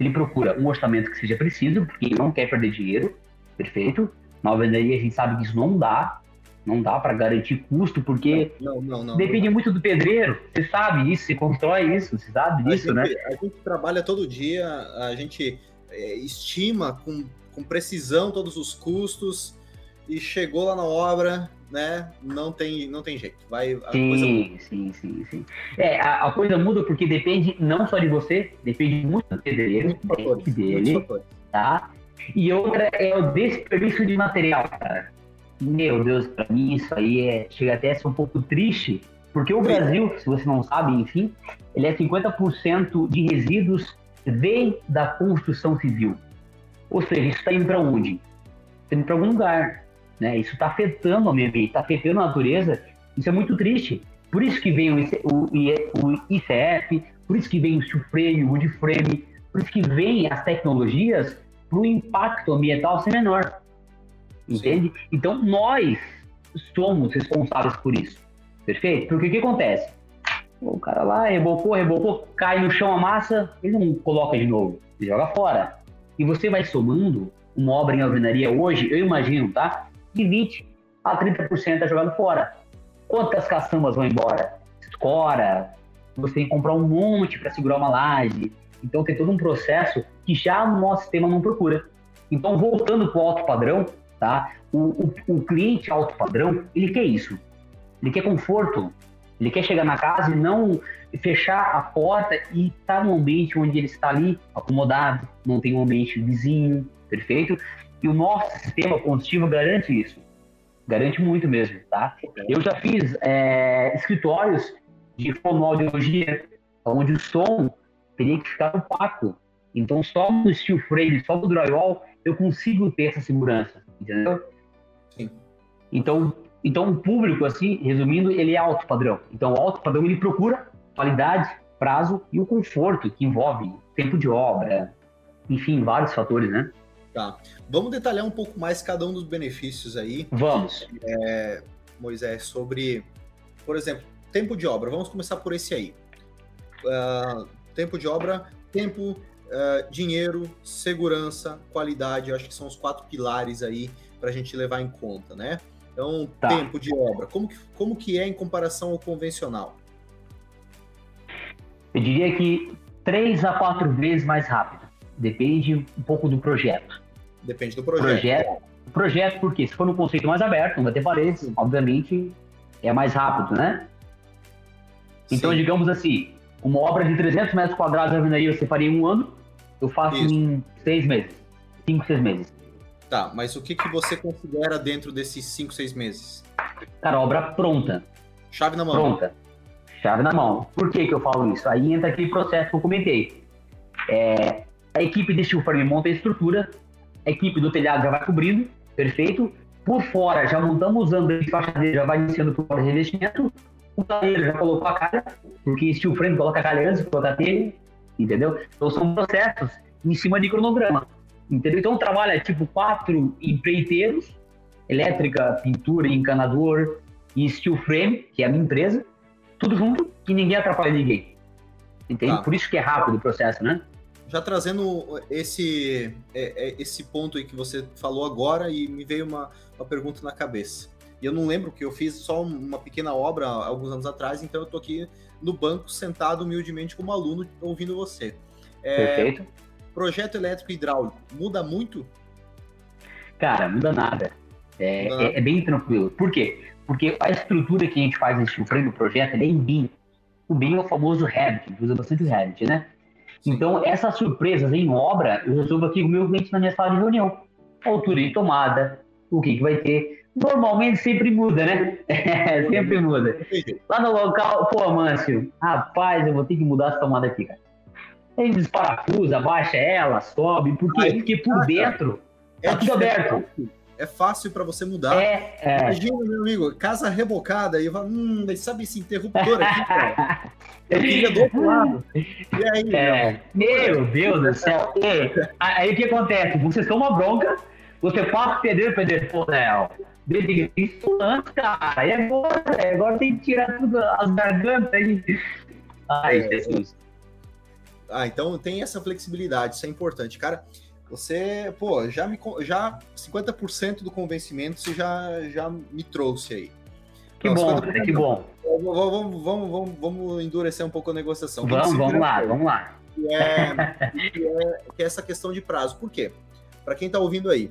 ele procura um orçamento que seja preciso, porque ele não quer perder dinheiro, perfeito? Na alvenaria a gente sabe que isso não dá, não dá para garantir custo, porque não, não, não, depende muito do pedreiro. Você sabe isso, você constrói isso, você sabe disso, né? A gente trabalha todo dia, a gente é, estima com, com precisão todos os custos e chegou lá na obra, né? Não tem, não tem jeito. Vai, sim, sim, sim, sim. É, a, a, coisa muda porque depende não só de você, depende muito do pedreiro, dele, tá? E outra é o desperdício de material, cara meu Deus, para mim isso aí é, chega até a ser um pouco triste, porque o Brasil, se você não sabe, enfim, ele é 50% de resíduos vem da construção civil. Ou seja, isso está indo para onde? Está indo para algum lugar. Né? Isso está afetando o meio ambiente, está afetando a natureza. Isso é muito triste. Por isso que vem o, ICF, por isso que vem o steel frame, o wood frame, por isso que vem as tecnologias para o impacto ambiental ser menor. Entende? Sim. Então, nós somos responsáveis por isso. Perfeito? Porque o que acontece? O cara lá rebocou, rebocou, cai no chão a massa, ele não coloca de novo, ele joga fora. E você vai somando uma obra em alvenaria hoje, eu imagino, tá? De 20 a 30% é jogado fora. Quantas caçambas vão embora? Escora, você tem que comprar um monte para segurar uma laje. Então tem todo um processo que já o nosso sistema não procura. Então, voltando para o alto padrão, Tá? O, o, o cliente alto padrão, ele quer isso. Ele quer conforto, Ele quer chegar na casa e não fechar a porta e estar tá no ambiente onde ele está ali, acomodado, não tem um ambiente vizinho, perfeito? E o nosso sistema combustível garante isso. Garante muito mesmo, tá? Eu já fiz é, escritórios de fonoaudiologia onde o som teria que ficar no pacto. Então, só no steel frame, só no drywall, eu consigo ter essa segurança, entendeu? Sim. Então, então o público, assim, resumindo, ele é alto padrão. Então, o alto padrão, ele procura qualidade, prazo e o conforto, que envolve tempo de obra, enfim, vários fatores, né? Tá. Vamos detalhar um pouco mais cada um dos benefícios aí. Vamos. É, Moisés, sobre, por exemplo, tempo de obra. Vamos começar por esse aí. Uh, tempo de obra, tempo, uh, dinheiro, segurança, qualidade. Eu acho que são os quatro pilares aí para a gente levar em conta, né? Então, tá. tempo de obra. Como que, como que é em comparação ao convencional? Eu diria que três a quatro vezes mais rápido. Depende um pouco do projeto. Depende do projeto. Projeto, projeto porque se for no conceito mais aberto, não vai ter paredes, obviamente é mais rápido, né? Então, Sim. digamos assim, uma obra de 300 metros quadrados de alvenaria você faria em um ano, eu faço Isso. em seis meses, cinco, seis meses. Tá, mas o que, que você considera dentro desses cinco, seis meses? Cara, obra pronta. Chave na mão. Pronta. Chave na mão. Por que, que eu falo isso? Aí entra aquele processo que eu comentei. É, a equipe de steel frame monta a estrutura, a equipe do telhado já vai cobrindo, perfeito. Por fora, já montamos os andeiros de já vai iniciando por fora de revestimento. O talheiro já colocou a calha, porque steel frame coloca a calha antes de colocar a telha, entendeu? Então são processos em cima de cronograma, entendeu? Então trabalha tipo quatro empreiteiros, elétrica, pintura, encanador e steel frame, que é a minha empresa, tudo junto, que ninguém atrapalha ninguém. Entende? Tá. Por isso que é rápido o processo, né? Já trazendo esse, é, é, esse ponto aí que você falou agora e me veio uma, uma pergunta na cabeça. E eu não lembro que eu fiz só uma pequena obra alguns anos atrás, então eu tô aqui no banco sentado humildemente como aluno ouvindo você. É, Perfeito. Projeto elétrico hidráulico, muda muito? Cara, muda nada. É, muda nada. é, é bem tranquilo. Por quê? Porque a estrutura que a gente faz nesse frame do projeto é em BIM. O BIM é o famoso Revit, usa bastante o Revit, né? Então, essas surpresas em obra, eu resolvo aqui com o meu cliente na minha sala de reunião. Altura de tomada, o que, que vai ter. Normalmente sempre muda, né? sempre muda. Lá no local, pô, Mâncio, rapaz, eu vou ter que mudar essa tomada aqui, cara. Ele desparafusa, abaixa ela, sobe. Por quê? Porque por dentro é tá tudo aberto é fácil para você mudar. É, é. Imagina, meu amigo, casa rebocada, e falo, hum, sabe esse interruptor aqui, cara? Eu queria do outro lado. E aí, é. meu? Deus do céu. E, aí o que acontece? Você toma bronca, você passa o pedreiro, pedreiro, pô, Léo, isso antes, cara. E agora, agora tem que tirar tudo, as gargantas aí. Ai, é. Jesus. Ah, então tem essa flexibilidade, isso é importante. Cara, você, pô, já me já 50% do convencimento você já, já me trouxe aí. Que então, bom, cara, que bom. Vamos, vamos, vamos, vamos endurecer um pouco a negociação. Vamos, vamos lá, vamos lá. Que é, que é, que é essa questão de prazo. Por quê? Para quem está ouvindo aí,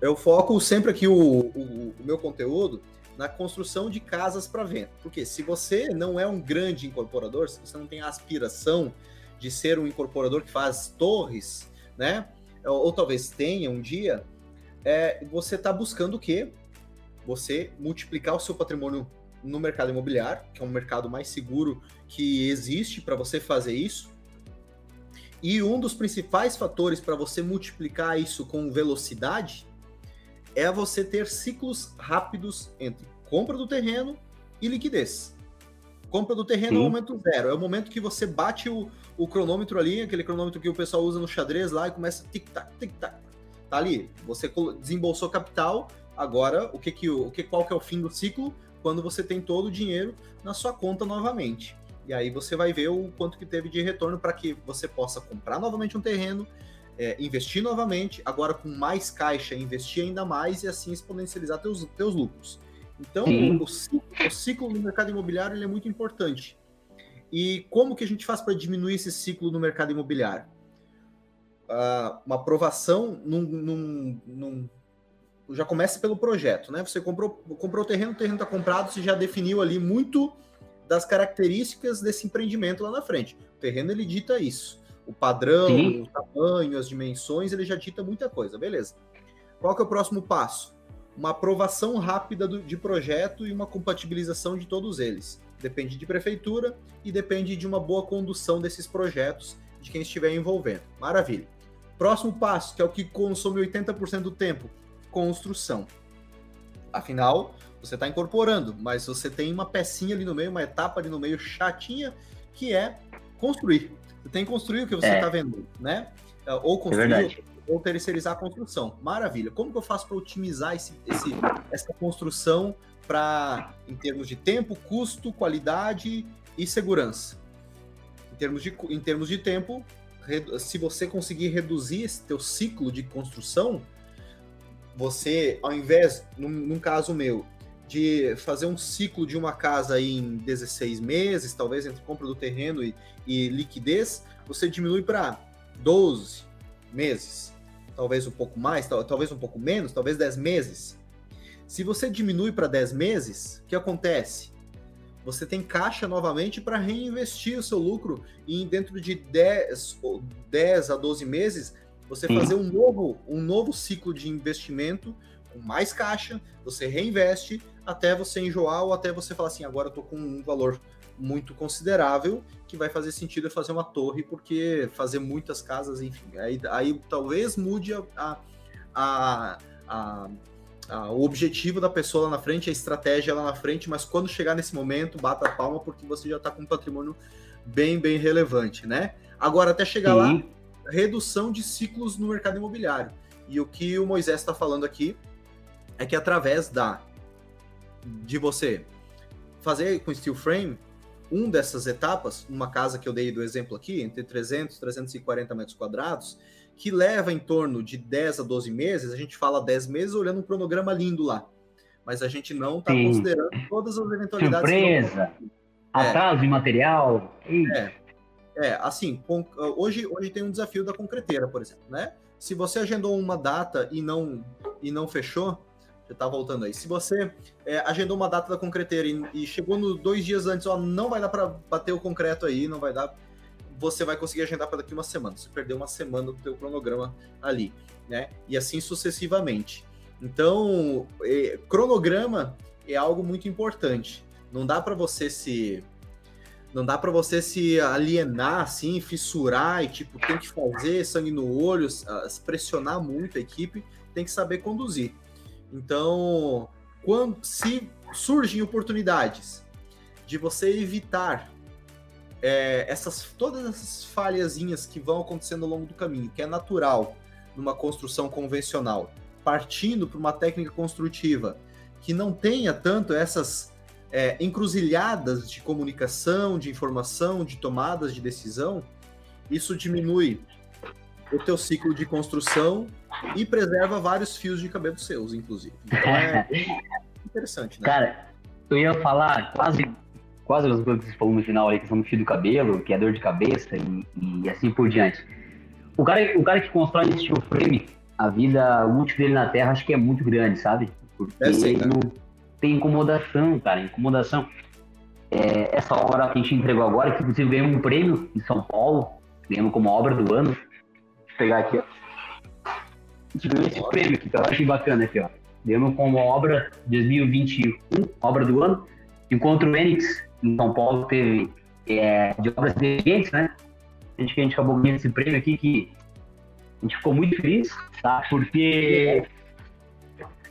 eu foco sempre aqui o, o, o meu conteúdo na construção de casas para venda. Porque se você não é um grande incorporador, se você não tem a aspiração de ser um incorporador que faz torres, né? Ou, ou talvez tenha um dia, é, você está buscando o quê? Você multiplicar o seu patrimônio no mercado imobiliário, que é um mercado mais seguro que existe para você fazer isso. E um dos principais fatores para você multiplicar isso com velocidade é você ter ciclos rápidos entre compra do terreno e liquidez. Compra do terreno Sim. é o momento zero, é o momento que você bate o, o cronômetro ali, aquele cronômetro que o pessoal usa no xadrez lá e começa tic-tac, tic-tac. Tá ali, você desembolsou capital, agora o que que o que qual que é o fim do ciclo? Quando você tem todo o dinheiro na sua conta novamente. E aí você vai ver o quanto que teve de retorno para que você possa comprar novamente um terreno, é, investir novamente, agora com mais caixa, investir ainda mais e assim exponencializar teus, teus lucros. Então, o ciclo, o ciclo, no mercado imobiliário ele é muito importante. E como que a gente faz para diminuir esse ciclo no mercado imobiliário? Uh, uma aprovação num, num, num, já começa pelo projeto, né? Você comprou, comprou o terreno, o terreno está comprado, você já definiu ali muito das características desse empreendimento lá na frente. O terreno ele dita isso. O padrão, Sim. o tamanho, as dimensões, ele já dita muita coisa, beleza. Qual que é o próximo passo? Uma aprovação rápida do, de projeto e uma compatibilização de todos eles. Depende de prefeitura e depende de uma boa condução desses projetos de quem estiver envolvendo. Maravilha. Próximo passo, que é o que consome 80% do tempo, construção. Afinal, você está incorporando, mas você tem uma pecinha ali no meio, uma etapa ali no meio chatinha, que é construir. Você tem que construir o que você está é. vendo, né? É, ou é construir é ou terceirizar a construção. Maravilha. Como que eu faço para otimizar esse, esse, essa construção para em termos de tempo, custo, qualidade e segurança? Em termos de, em termos de tempo, se você conseguir reduzir esse teu ciclo de construção, você, ao invés, num, num caso meu, de fazer um ciclo de uma casa aí em 16 meses, talvez entre compra do terreno e, e liquidez, você diminui para 12 meses, talvez um pouco mais, talvez um pouco menos, talvez 10 meses. Se você diminui para 10 meses, o que acontece? Você tem caixa novamente para reinvestir o seu lucro e dentro de 10, 10 a 12 meses você fazer um novo, um novo ciclo de investimento com mais caixa, você reinveste até você enjoar ou até você falar assim, agora eu tô com um valor muito considerável que vai fazer sentido é fazer uma torre, porque fazer muitas casas, enfim, aí, aí talvez mude a, a, a, a, o objetivo da pessoa lá na frente, a estratégia lá na frente, mas quando chegar nesse momento, bata a palma, porque você já está com um patrimônio bem, bem relevante, né? Agora, até chegar Sim. lá, redução de ciclos no mercado imobiliário. E o que o Moisés está falando aqui é que através da de você fazer com steel frame um dessas etapas, uma casa que eu dei do exemplo aqui, entre 300 e 340 metros quadrados, que leva em torno de 10 a 12 meses, a gente fala 10 meses olhando um cronograma lindo lá. Mas a gente não está considerando todas as eventualidades. Surpresa! Atraso é. de material. É, é, assim, hoje, hoje tem um desafio da concreteira, por exemplo, né? Se você agendou uma data e não, e não fechou, você tá voltando aí. Se você é, agendou uma data da concreteira e, e chegou no dois dias antes, ó, não vai dar para bater o concreto aí, não vai dar. Você vai conseguir agendar para daqui uma semana. Você perdeu uma semana do teu cronograma ali, né? E assim sucessivamente. Então, é, cronograma é algo muito importante. Não dá para você se não dá para você se alienar assim, fissurar e tipo tem que fazer sangue no olho, pressionar muito a equipe, tem que saber conduzir. Então, quando se surgem oportunidades de você evitar é, essas todas essas falhazinhas que vão acontecendo ao longo do caminho, que é natural numa construção convencional, partindo para uma técnica construtiva que não tenha tanto essas é, encruzilhadas de comunicação, de informação, de tomadas de decisão, isso diminui o teu ciclo de construção e preserva vários fios de cabelo seus, inclusive. Então é interessante, né? Cara, eu ia falar quase quase as coisas que você falou no final aí, que são do fio do cabelo, que é dor de cabeça e, e, assim por diante. O cara, o cara que constrói esse steel frame, a vida útil dele na Terra acho que é muito grande, sabe? Porque é assim, ele não tem incomodação, cara, incomodação. É, essa obra que a gente entregou agora, que inclusive ganhou um prêmio em São Paulo, ganhamos como obra do ano, pegar aqui, ó. A gente ganhou esse prêmio aqui, que eu achei bacana aqui, ó. Demos como obra 2021, obra do ano, enquanto o Enix, em São Paulo, teve é, de obras inteligentes, né? A gente, a gente acabou ganhando esse prêmio aqui que a gente ficou muito feliz, tá? Porque,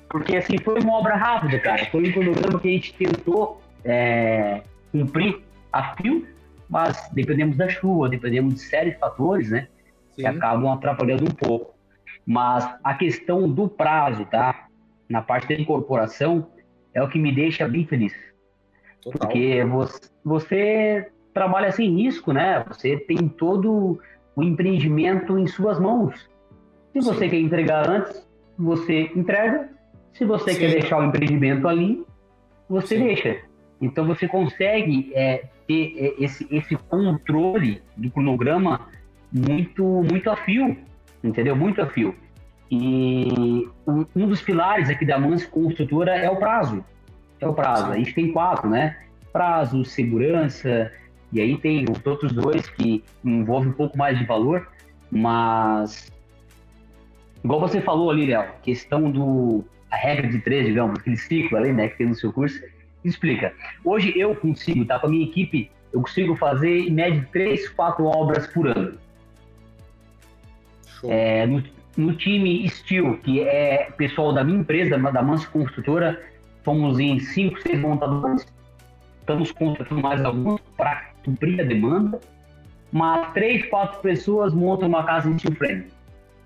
porque assim, foi uma obra rápida, cara. Foi um cronograma que a gente tentou é, cumprir a fio, mas dependemos da chuva, dependemos de série de fatores, né? Sim. que acabam atrapalhando um pouco. Mas a questão do prazo, tá? Na parte da incorporação, é o que me deixa bem feliz. Total. Porque você, você trabalha sem risco, né? Você tem todo o empreendimento em suas mãos. Se você Sim. quer entregar antes, você entrega. Se você Sim. quer deixar o empreendimento ali, você Sim. deixa. Então você consegue é, ter é, esse, esse controle do cronograma muito, muito a fio, entendeu? Muito a fio. E um dos pilares aqui da Mans Construtora é o prazo. É o prazo. A gente tem quatro, né? prazo, segurança, e aí tem os outros dois que envolvem um pouco mais de valor, mas igual você falou ali, Léo, questão do a regra de três, digamos, aquele ciclo ali, né, que tem no seu curso, explica. Hoje eu consigo, tá, com a minha equipe, eu consigo fazer em média três, quatro obras por ano. É, no, no, time Steel, que é pessoal da minha empresa, da Manso Construtora, fomos em cinco, seis montadores. Estamos contratando mais alguns para cumprir a demanda. Mas três, quatro pessoas montam uma casa em steel frame.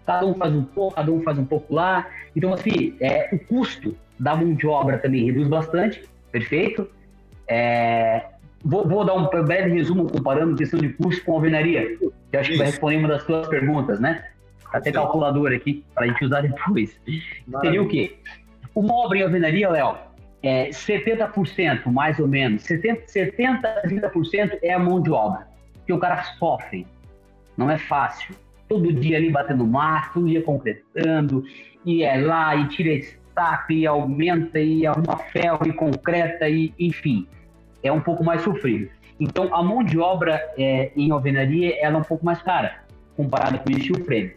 Cada um faz um pouco, cada um faz um pouco lá. Então, assim, é, o custo da mão de obra também reduz bastante, perfeito? É, vou, vou, dar um breve resumo comparando questão de custo com alvenaria, que acho que vai responder uma das suas perguntas, né? Até calculador aqui, para a gente usar depois. Maravilha. Seria o quê? Uma obra em alvenaria, Léo, é 70% mais ou menos, 70%, 70 30% é a mão de obra, que o cara sofre, não é fácil. Todo dia ali batendo marco, todo dia concretando, e é lá, e tira estaca, e aumenta, e arruma ferro, e concreta, e enfim, é um pouco mais sofrido. Então, a mão de obra é, em alvenaria, ela é um pouco mais cara, comparada com o steel frame.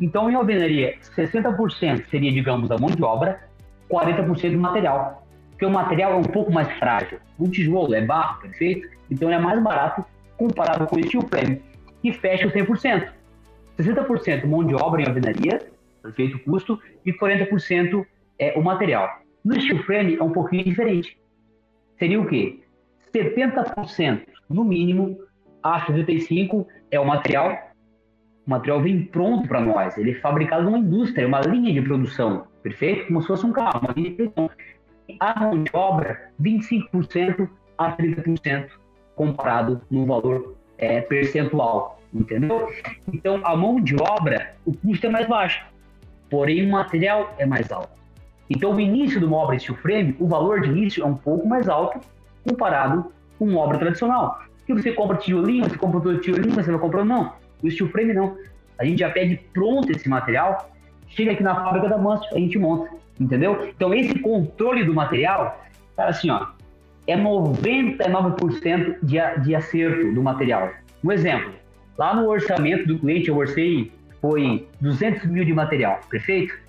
Então, em alvenaria, 60% seria, digamos, a mão de obra, 40% do material. Porque o material é um pouco mais frágil. O tijolo é barro, perfeito? Então, ele é mais barato comparado com o steel frame, que fecha o 100%. 60% mão de obra em alvenaria, perfeito custo, e 40% é o material. No steel frame é um pouquinho diferente. Seria o quê? 70% no mínimo a 75% é o material. O material vem pronto para nós. Ele é fabricado numa indústria, uma linha de produção, perfeito? Como se fosse um carro, uma linha de produção. A mão de obra, 25% a 30% comparado no valor é, percentual, entendeu? Então, a mão de obra, o custo é mais baixo, porém o material é mais alto. Então, o início de uma obra steel frame, o valor de início é um pouco mais alto comparado com uma obra tradicional. Que você compra tijolinho, você compra todo tijolinho, você vai comprando, não. O steel frame não. A gente já pede pronto esse material, chega aqui na fábrica da Manso, a gente monta, entendeu? Então, esse controle do material, cara, assim, ó, é 99% de, de acerto do material. Um exemplo, lá no orçamento do cliente, eu orcei, foi 200 mil de material, perfeito?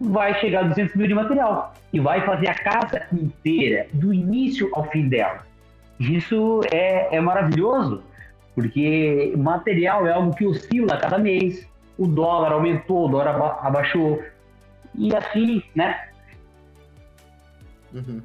vai chegar a 200 mil de material e vai fazer a casa inteira, do início ao fim dela. Isso é, é maravilhoso, porque material é algo que oscila a cada mês. O dólar aumentou, o dólar abaixou, e assim, né? Uhum.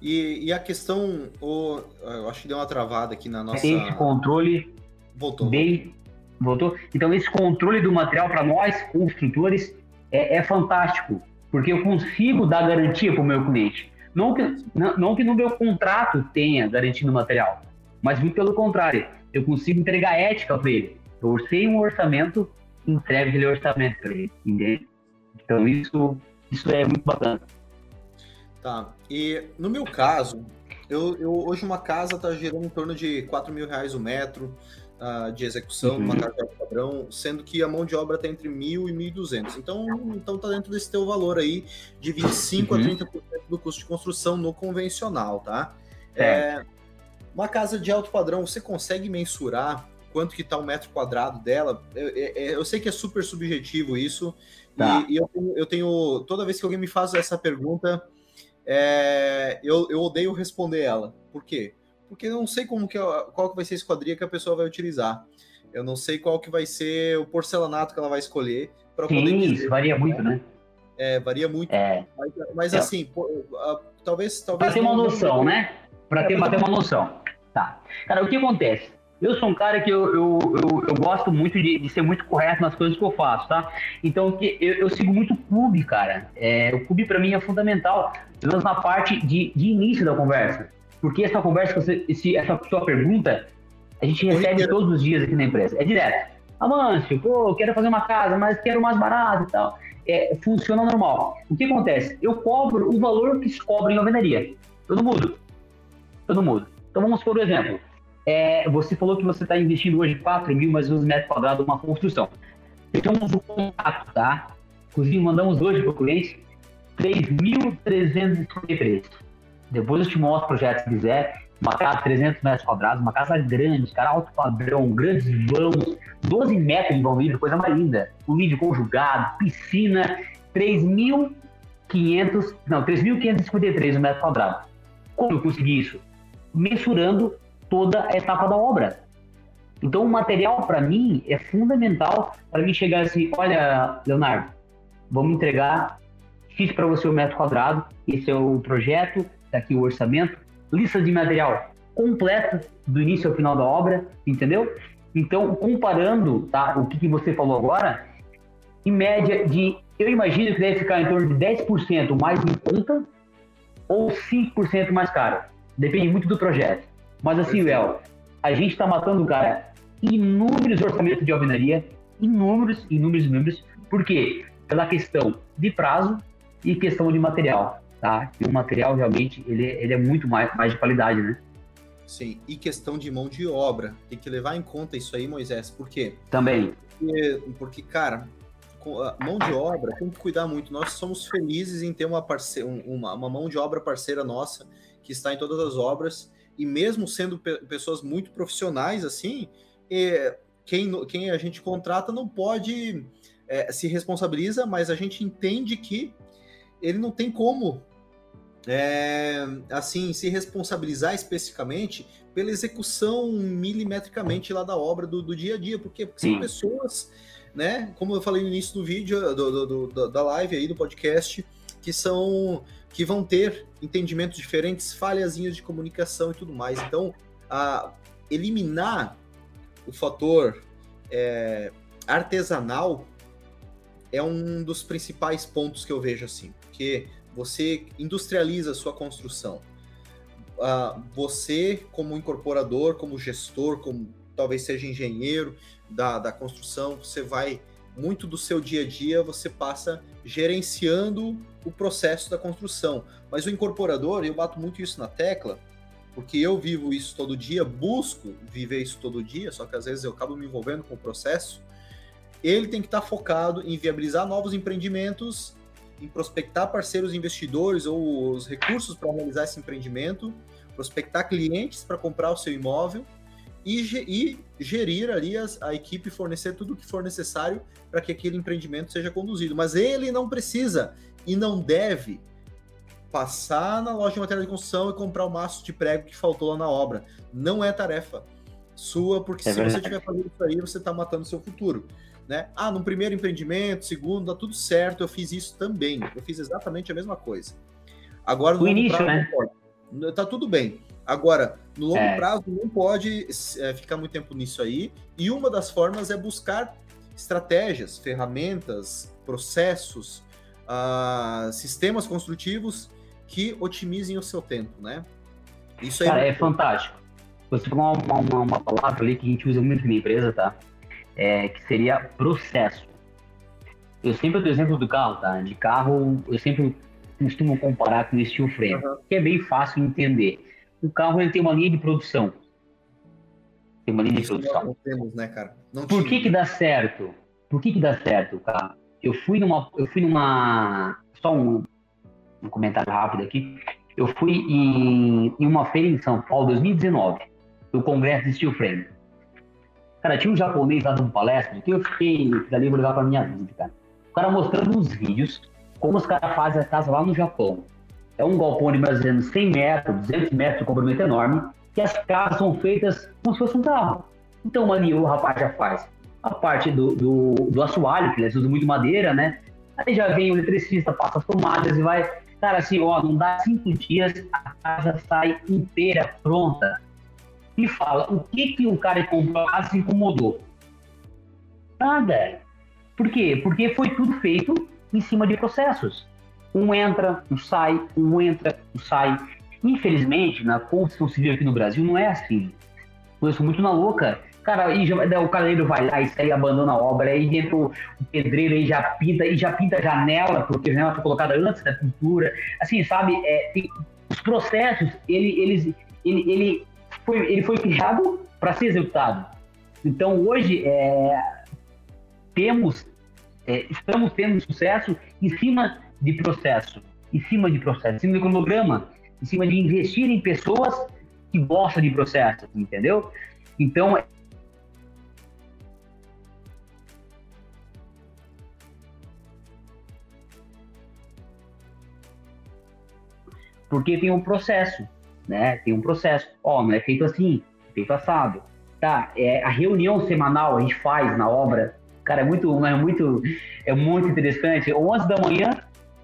E, e, a questão, o, eu acho que deu uma travada aqui na nossa. Esse controle Voltou. bem Voltou? Então, esse controle do material para nós, construtores, é, é, fantástico, porque eu consigo dar garantia para o meu cliente. Não que, não, não que no meu contrato tenha garantia no material, mas muito pelo contrário, eu consigo entregar ética para ele. Eu orcei um orçamento, entrego aquele orçamento para ele, entende? Então, isso, isso é muito bacana. Tá. E no meu caso, eu, eu hoje uma casa está gerando em torno de 4 mil reais o metro uh, de execução uhum. casa de padrão, sendo que a mão de obra está entre 1.000 e 1.200. Então, então tá dentro desse teu valor aí de 25 uhum. a 30% do custo de construção no convencional, tá? É. É, uma casa de alto padrão, você consegue mensurar quanto que tá o metro quadrado dela? Eu, eu, eu sei que é super subjetivo isso, tá. e, e eu, eu, tenho, toda vez que alguém me faz essa pergunta, é, eu, eu odeio responder ela. Por quê? porque eu não sei como que qual que vai ser a esquadria que a pessoa vai utilizar. Eu não sei qual que vai ser o porcelanato que ela vai escolher para poder isso varia muito, né? É, varia muito. É. Mas, mas é. assim, pô, uh, talvez, talvez para ter uma noção, né? Para ter, ter uma noção. Tá. Cara, o que acontece? Eu sou um cara que eu, eu, eu, eu gosto muito de, de, ser muito correto nas coisas que eu faço, tá? Então, eu, eu sigo muito o Cube, cara. É, o Cube, para mim, é fundamental, pelo menos na parte de, de início da conversa. Porque essa conversa, você, esse, essa sua pergunta, a gente recebe todos os dias aqui na empresa. É direto. Amâncio, pô, eu quero fazer uma casa, mas quero mais barato e tal. É, funciona normal. O que acontece? Eu cobro o valor que se cobra em alvenaria. Eu não mudo. Eu não mudo. Então vamos por exemplo. É, você falou que você está investindo hoje 4 mil mais uns metros quadrados numa construção. Fechamos o contato, tá? Inclusive mandamos hoje para o cliente 3.353. Depois eu te mostro o projeto se quiser. Uma casa de 300 metros quadrados, uma casa grande, os caras alto padrão, grandes vãos, 12 metros de vão livre, coisa mais linda. Um vídeo conjugado, piscina, 3.500, não, 3.553 metros quadrados. Como eu consegui isso? Mensurando toda a etapa da obra. Então, o material, para mim, é fundamental para mim chegar assim: olha, Leonardo, vamos entregar X para você o metro quadrado, esse é o projeto, tá aqui o orçamento, lista de material completa do início ao final da obra, entendeu? Então, comparando tá, o que, que você falou agora, em média de, eu imagino que deve ficar em torno de 10% mais em conta ou 5% mais caro. Depende muito do projeto. Mas assim, Léo, a gente está matando, cara, inúmeros orçamentos de alvenaria, inúmeros, inúmeros, inúmeros. Por quê? Pela questão de prazo e questão de material tá? E o material realmente ele, ele é muito mais, mais de qualidade, né? Sim, e questão de mão de obra. Tem que levar em conta isso aí, Moisés. Por quê? Também. Porque, porque cara, mão de obra tem que cuidar muito. Nós somos felizes em ter uma, parce... uma, uma mão de obra parceira nossa que está em todas as obras. E mesmo sendo pe pessoas muito profissionais, assim, quem, quem a gente contrata não pode é, se responsabiliza, mas a gente entende que ele não tem como é, assim, se responsabilizar especificamente pela execução milimetricamente lá da obra do, do dia a dia, porque, são pessoas, né, como eu falei no início do vídeo, do, do, da live aí, do podcast, que são, que vão ter entendimentos diferentes, falhazinhas de comunicação e tudo mais. Então, a, eliminar o fator é, artesanal é um dos principais pontos que eu vejo assim, porque você industrializa a sua construção. Uh, você, como incorporador, como gestor, como talvez seja engenheiro da, da construção, você vai muito do seu dia a dia, você passa gerenciando o processo da construção. Mas o incorporador, eu bato muito isso na tecla, porque eu vivo isso todo dia, busco viver isso todo dia, só que às vezes eu acabo me envolvendo com o processo. Ele tem que estar focado em viabilizar novos empreendimentos em prospectar parceiros investidores ou os recursos para realizar esse empreendimento, prospectar clientes para comprar o seu imóvel e, gerir ali as, a equipe, fornecer tudo o que for necessário para que aquele empreendimento seja conduzido. Mas ele não precisa e não deve passar na loja de material de construção e comprar o maço de prego que faltou lá na obra. Não é tarefa sua, porque é se você estiver fazendo isso aí, você está matando o seu futuro né? Ah, no primeiro empreendimento, segundo, tá tudo certo, eu fiz isso também. Eu fiz exatamente a mesma coisa. Agora, no início, né? Tá tudo bem. Agora, no longo é. prazo, não pode é, ficar muito tempo nisso aí. E uma das formas é buscar estratégias, ferramentas, processos, uh, sistemas construtivos que otimizem o seu tempo, né? Isso Cara, é, é fantástico. Você falou uma, uma, uma, palavra ali que a gente usa muito na empresa, tá? é, que seria processo. Eu sempre dou exemplo do carro, tá? De carro, eu sempre costumo comparar com o steel frame, uhum. que é bem fácil entender. O carro ele tem uma linha de produção. Tem uma linha Isso de produção. Não temos, né, cara? Não Por que que dá certo? Por que que dá certo o carro? Eu fui numa, eu fui numa, só um, um comentário rápido aqui. Eu fui em, em uma feira em São Paulo, 2019, do Congresso de Steel Frame. Cara, tinha um japonês lá dando palestra que eu fiquei dali vou levar pra minha vida, cara. O cara mostrando uns vídeos como os caras fazem a casa lá no Japão. É um galpão de mais ou menos 100 metros, 200 metros de comprimento enorme, que as casas são feitas como se fosse um carro. Então, mano, o rapaz já faz a parte do, do, do assoalho, que eles usam muito madeira, né? Aí já vem o eletricista, passa as tomadas e vai. Cara, assim, ó, não dá cinco dias, a casa sai inteira pronta e fala o que, que o cara comprou lá se incomodou. Nada. Por quê? Porque foi tudo feito em cima de processos. Um entra, um sai, um entra, um sai. Infelizmente, na construção civil aqui no Brasil não é assim. Eu sou muito na louca. Cara, e já, o caleireiro vai lá e sai abandona a obra, aí entra o, pedreiro e já pinta, e já pinta janela, porque a janela foi colocada antes da pintura. Assim, sabe, é, tem, os processos, ele, eles, ele, ele foi, ele foi criado para ser executado. Então, hoje, é, temos, é, estamos tendo sucesso em cima de processo, em cima de processo, em cima do cronograma. em cima de investir em pessoas que gostam de processos, entendeu? Então, porque tem um processo, né? Tem um processo. Ó, não é feito assim, é feito assado. Tá, é, a reunião semanal a gente faz na obra, cara, é muito, é muito, é muito interessante. 11 da manhã,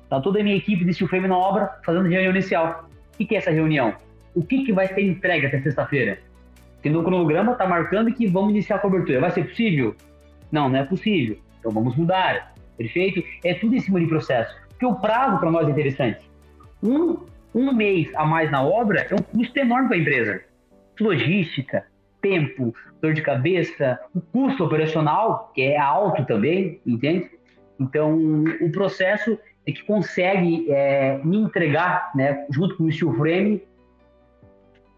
tá toda a minha equipe de steel frame na obra fazendo reunião inicial. O que, que é essa reunião? O que, que vai ser entregue até sexta-feira? Porque no cronograma tá marcando que vamos iniciar a cobertura. Vai ser possível? Não, não é possível. Então vamos mudar. Perfeito? É tudo em cima de processo. Porque o prazo para nós é interessante. Um um mês a mais na obra é um custo enorme para a empresa. Logística, tempo, dor de cabeça, o custo operacional, que é alto também, entende? Então, o processo que consegue é, me entregar, né, junto com o steel frame,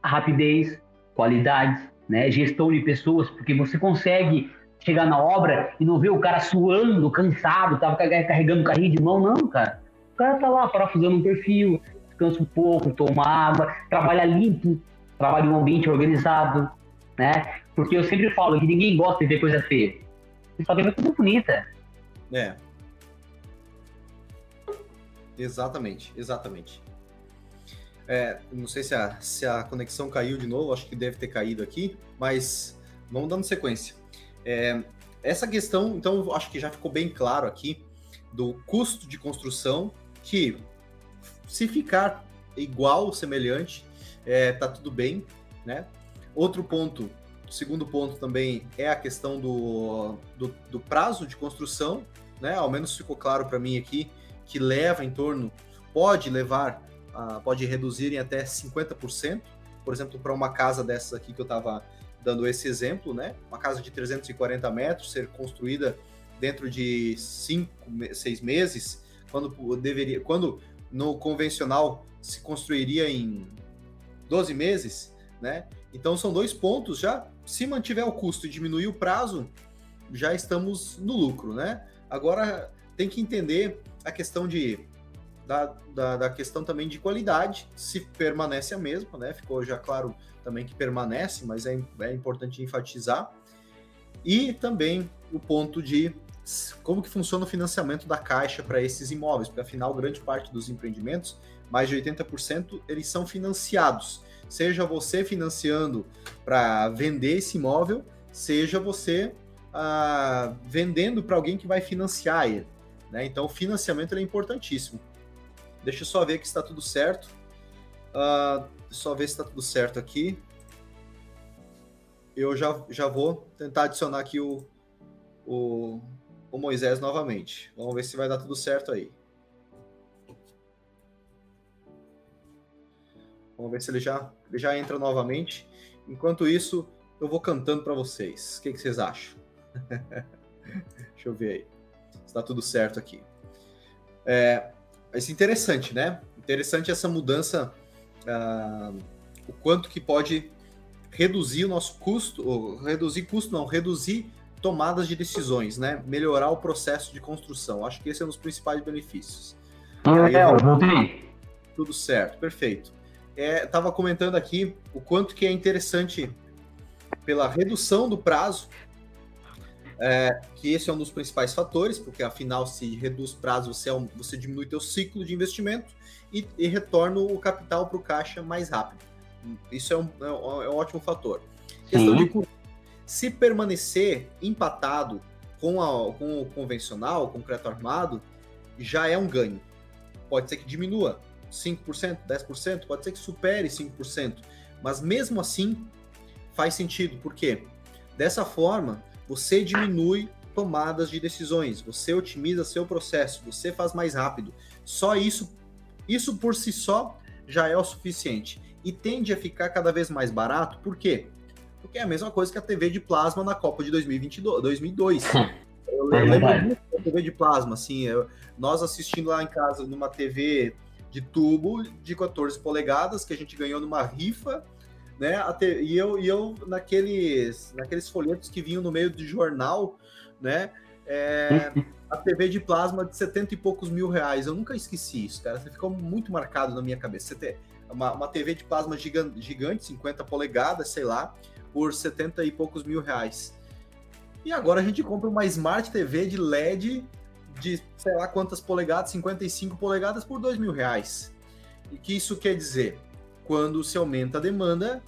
rapidez, qualidade, né, gestão de pessoas, porque você consegue chegar na obra e não ver o cara suando, cansado, tava carregando carrinho de mão, não, cara. O cara tá lá parafusando um perfil, descansa um pouco, toma água, trabalha limpo, trabalha em um ambiente organizado, né? Porque eu sempre falo que ninguém gosta de ver coisa feia. Você só quer ver coisa bonita. É. Exatamente, exatamente. É, não sei se a, se a conexão caiu de novo, acho que deve ter caído aqui, mas vamos dando sequência. É, essa questão, então, acho que já ficou bem claro aqui do custo de construção, que se ficar igual, semelhante, é, tá tudo bem, né? Outro ponto, segundo ponto também é a questão do, do, do prazo de construção, né? Ao menos ficou claro para mim aqui que leva em torno, pode levar, uh, pode reduzir em até 50%, por exemplo, para uma casa dessas aqui que eu estava dando esse exemplo, né? Uma casa de 340 metros ser construída dentro de 5, 6 meses, quando deveria, quando no convencional se construiria em 12 meses, né? Então são dois pontos já. Se mantiver o custo e diminuir o prazo, já estamos no lucro, né? Agora tem que entender a questão de da, da, da, questão também de qualidade, se permanece a mesma, né? Ficou já claro também que permanece, mas é, é importante enfatizar. E também o ponto de como que funciona o financiamento da Caixa para esses imóveis, porque afinal grande parte dos empreendimentos, mais de 80%, eles são financiados. Seja você financiando para vender esse imóvel, seja você ah, vendendo para alguém que vai financiar ele. Né? Então o financiamento é importantíssimo. Deixa eu só ver que está tudo certo. Uh, só ver se está tudo certo aqui. Eu já, já vou tentar adicionar aqui o, o, o Moisés novamente. Vamos ver se vai dar tudo certo aí. Vamos ver se ele já, ele já entra novamente. Enquanto isso, eu vou cantando para vocês. O que, que, vocês acham? Deixa eu ver aí. Está tudo certo aqui. É, mas interessante, né? Interessante essa mudança, uh, o quanto que pode reduzir o nosso custo, ou reduzir custo não, reduzir tomadas de decisões, né? Melhorar o processo de construção. Acho que esse é um dos principais benefícios. Ah, é, eu voltei. Tudo certo, perfeito. Estava é, comentando aqui o quanto que é interessante pela redução do prazo, é, que esse é um dos principais fatores, porque afinal, se reduz prazo, você, é um, você diminui seu ciclo de investimento e, e retorna o capital para o caixa mais rápido. Isso é um, é um, é um ótimo fator. Questão de custo se permanecer empatado com, a, com o convencional, o concreto armado, já é um ganho. Pode ser que diminua 5%, 10%, pode ser que supere 5%, mas mesmo assim faz sentido, por quê? Dessa forma, você diminui tomadas de decisões, você otimiza seu processo, você faz mais rápido. Só isso, isso por si só já é o suficiente e tende a ficar cada vez mais barato, por quê? porque é a mesma coisa que a TV de plasma na Copa de 2022, 2002. Eu é lembro muito da TV de plasma, assim, eu, nós assistindo lá em casa numa TV de tubo de 14 polegadas que a gente ganhou numa rifa, né? Te, e eu, e eu naqueles, naqueles folhetos que vinham no meio do jornal, né? é, a TV de plasma de 70 e poucos mil reais. Eu nunca esqueci isso, cara. Você ficou muito marcado na minha cabeça. Você tem uma, uma TV de plasma gigante, gigante, 50 polegadas, sei lá, por 70 e poucos mil reais. E agora a gente compra uma Smart TV de LED de sei lá quantas polegadas, 55 polegadas por 2 mil reais. E que isso quer dizer? Quando se aumenta a demanda,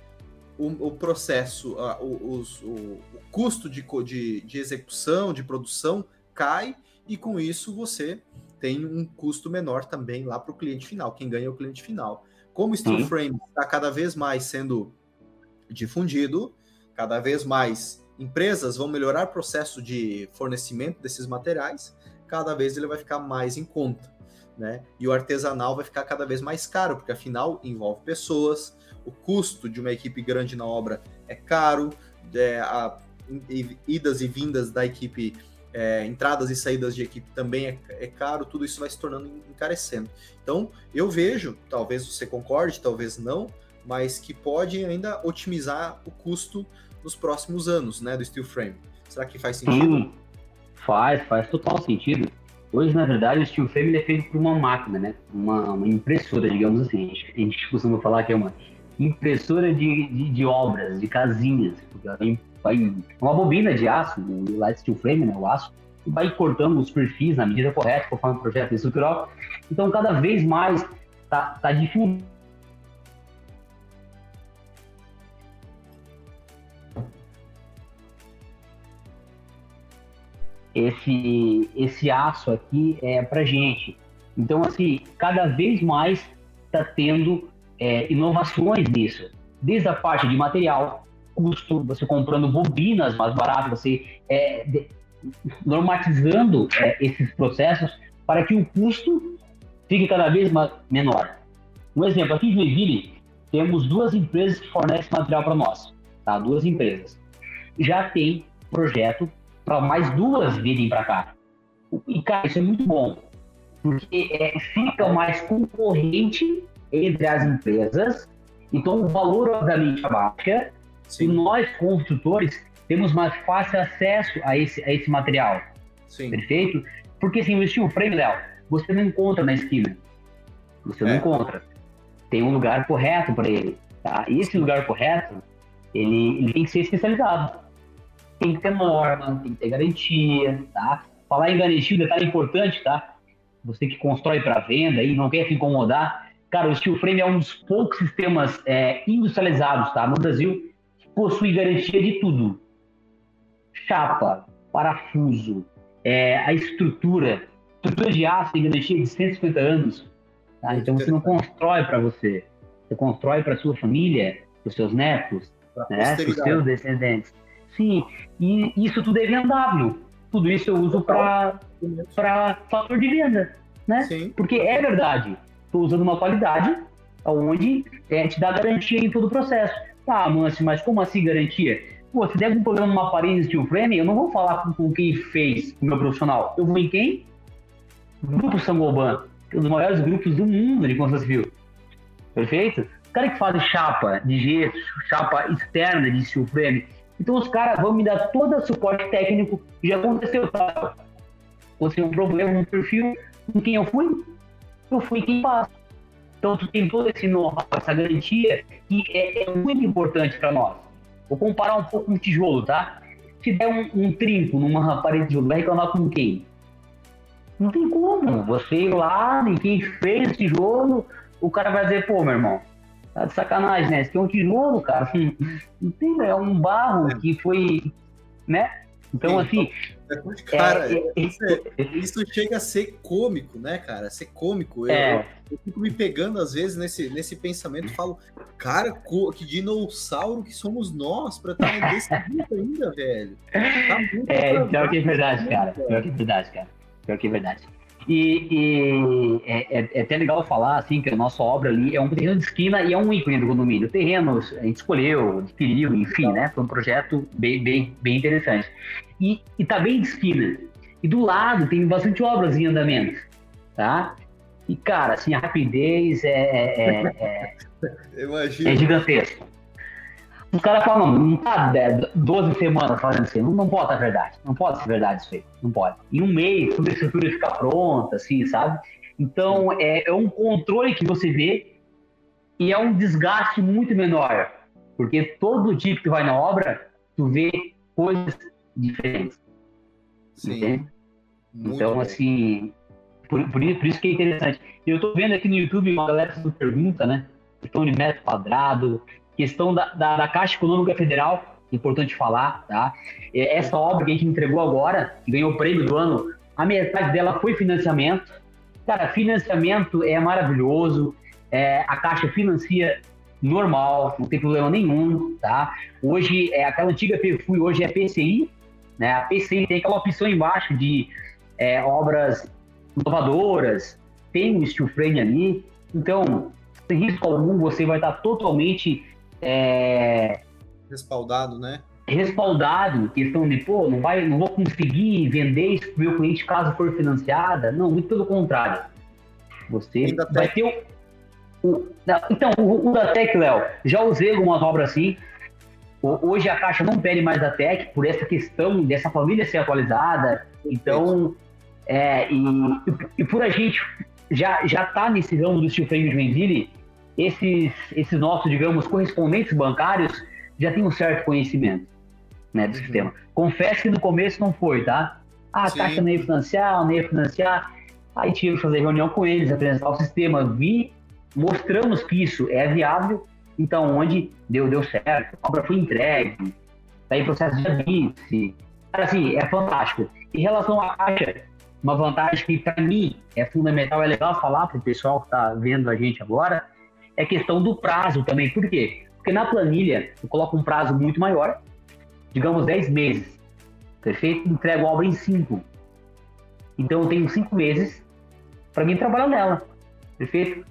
o, o processo, o, o, o, custo de, de, de execução, de produção cai, e com isso você tem um custo menor também lá para o cliente final. Quem ganha é o cliente final. Como o Steel Frame está cada vez mais sendo difundido, cada vez mais empresas vão melhorar o processo de fornecimento desses materiais, cada vez ele vai ficar mais em conta. Né? E o artesanal vai ficar cada vez mais caro, porque afinal envolve pessoas, o custo de uma equipe grande na obra é caro, é, a, idas e vindas da equipe, é, entradas e saídas de equipe também é, é, caro, tudo isso vai se tornando encarecendo. Então, eu vejo, talvez você concorde, talvez não, mas que pode ainda otimizar o custo nos próximos anos, né, do steel frame. Será que faz sentido? Sim, faz, faz total sentido. Hoje, na verdade, o steel frame é feito por uma máquina, né? Uma, uma impressora, digamos assim. A gente, a gente, costuma falar que é uma impressora de, de, de obras, de casinhas. Vai, uma bobina de aço, o light steel frame, né? O aço, e vai cortando os perfis na medida correta, conforme o projeto estrutural. Então, cada vez mais está tá difundindo esse, esse aço aqui é para gente. Então, assim, cada vez mais está tendo é, inovações nisso. Desde a parte de material, custo, você comprando bobinas mais baratas, você é, de, normatizando é, esses processos para que o custo fique cada vez mais, menor. Um exemplo, aqui em Joinville, temos duas empresas que fornecem material para nós, tá? Duas empresas. Já tem projeto para mais duas virem para cá. E, cara, isso é muito bom, porque é, fica mais concorrente entre as empresas, então o valor, obviamente, abaixa, Sim. e nós, construtores, temos mais fácil acesso a esse, a esse material. Sim. Perfeito? Porque se investir o frame, Léo, você não encontra na esquina. Você é. não encontra. Tem um lugar correto para ele. Tá? E esse lugar correto, ele, ele tem que ser especializado tem que ter norma, tem que ter garantia, tá? Falar em garantia, um detalhe importante, tá? Você que constrói para venda e não quer se incomodar, cara, o steel frame é um dos poucos sistemas é, industrializados, tá? No Brasil, que possui garantia de tudo. Chapa, parafuso, é, a estrutura, estrutura de aço tem garantia de 150 anos, tá? Então você não constrói para você, você constrói para sua família, para os seus netos, né? para os seus descendentes. Sim, e isso tudo é vendável. Tudo isso eu uso para fator de venda, né? Sim. Porque é verdade. Estou usando uma qualidade onde é, te dá garantia em todo o processo. Tá, Mansi, mas como assim garantia? Pô, se der algum problema numa parede steel frame, eu não vou falar com, com quem fez, o meu profissional. Eu vou em quem? Grupo Sangoban, que é um dos maiores grupos do mundo de construção civil. Perfeito? O cara que faz chapa de gesso, chapa externa de steel frame, então os caras vão me dar todo o suporte técnico. Já aconteceu, tá? Aconteceu um problema no perfil com quem eu fui, eu fui quem passa. Então tu tem todo esse know-how, essa garantia que é, é muito importante para nós. Vou comparar um pouco com o tijolo, tá? Se der um, um trinco numa parede de tijolo, vai reclamar com quem? Não tem como. Você ir lá, ninguém fez tijolo, o cara vai dizer, pô, meu irmão, Tá de sacanagem, né? Isso é um tijolo, cara. Não tem, é um barro que foi, né? Então, assim. Cara, é, é, isso, é, isso, chega a ser cômico, né, cara? Ser cômico. Eu, é. eu, fico me pegando, às vezes, nesse, nesse pensamento e falo, cara, que dinossauro que somos nós pra estar nesse jeito ainda, velho. Tá muito é, pior que é verdade, cara. Pior que é verdade, cara. Pior que é verdade. E, e é, é, é, até legal falar assim que a nossa obra ali é um terreno de esquina e é um ícone do condomínio. O terreno a gente escolheu, adquiriu, enfim, né? Foi um projeto bem, bem, bem interessante. E, e tá bem de esquina. E do lado tem bastante obras em andamento, tá? E, cara, assim, a rapidez é, é, é, é, é gigantesca. Os caras falam, não, não tá 12 semanas fazendo assim, não, não pode ser verdade, não pode ser verdade isso aí, não pode. Em um mês, toda a estrutura fica pronta, assim, sabe? Então, é, é um controle que você vê e é um desgaste muito menor, porque todo dia que tu vai na obra, tu vê coisas diferentes. Sim. Então, bom. assim, por, por, isso, por, isso, que é interessante. Eu estou vendo aqui no YouTube uma galera que pergunta, né? Questão de metro quadrado, questão da, da, da Caixa Econômica Federal, importante falar, tá? Essa obra que a gente entregou agora, que ganhou o prêmio do ano, a metade dela foi financiamento. Cara, financiamento é maravilhoso, é, a Caixa financia normal, não tem problema nenhum, tá? Hoje, é aquela antiga PFUI, hoje é PCI, né? A PCI tem aquela opção embaixo de é, obras inovadoras, tem um steel frame ali, então, sem risco algum, você vai estar totalmente é, respaldado, né? Respaldado, questão de, pô, não, vai, não vou conseguir vender isso para o meu cliente caso for financiada. Não, muito pelo contrário. Você vai ter o, o, então, o, o da Tec, Léo, já usei algumas obras assim. Hoje a Caixa não pede mais da Tec por essa questão dessa família ser atualizada. Então, é, e, e, por a gente já já tá nesse ramo do steel frame de Joinville, esses, esses nossos, digamos, correspondentes bancários já têm um certo conhecimento né, do uhum. sistema. Confesso que no começo não foi, tá? Ah, a Sim. Caixa não ia financiar, não ia financiar. Aí tive que fazer reunião com eles, apresentar o sistema, vi, mostramos que isso é viável, então onde deu, deu certo, a obra foi entregue, tá aí processo de. Cara, assim, é fantástico. Em relação à Caixa, uma vantagem que para mim é fundamental, é legal falar para o pessoal que está vendo a gente agora, é questão do prazo também. Por quê? Porque na planilha eu coloco um prazo muito maior, digamos 10 meses. Perfeito? Entrego a obra em 5. Então eu tenho 5 meses para mim trabalhar nela. Perfeito?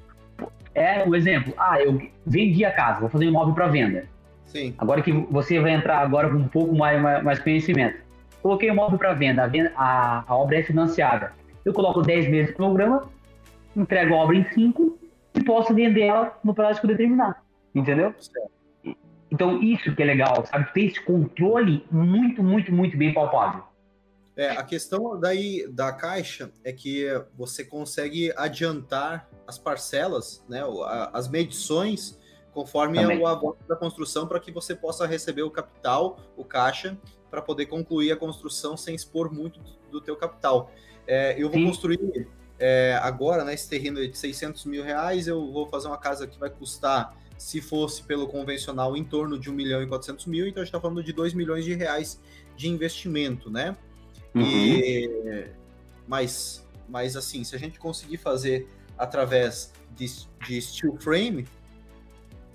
É um exemplo. Ah, eu vendi a casa, vou fazer um imóvel para venda. Sim. Agora que você vai entrar agora com um pouco mais, mais, mais conhecimento. Coloquei o imóvel para venda, a, venda a, a, obra é financiada. Eu coloco 10 meses de programa, entrego a obra em 5 e posso vender ela no prazo que eu determinar. Entendeu? Então, isso que é legal, sabe? Ter esse controle muito, muito, muito bem palpável. É, a questão daí da caixa é que você consegue adiantar as parcelas, né, as medições, conforme Também. o avanço da construção, para que você possa receber o capital, o caixa, para poder concluir a construção sem expor muito do, do teu capital. É, eu vou Sim. construir é, agora, né, esse terreno de 600 mil reais, eu vou fazer uma casa que vai custar, se fosse pelo convencional, em torno de 1 milhão e 400 mil, então a gente está falando de 2 milhões de reais de investimento, né? Uhum. E, mas, mas assim, se a gente conseguir fazer através de, de steel frame,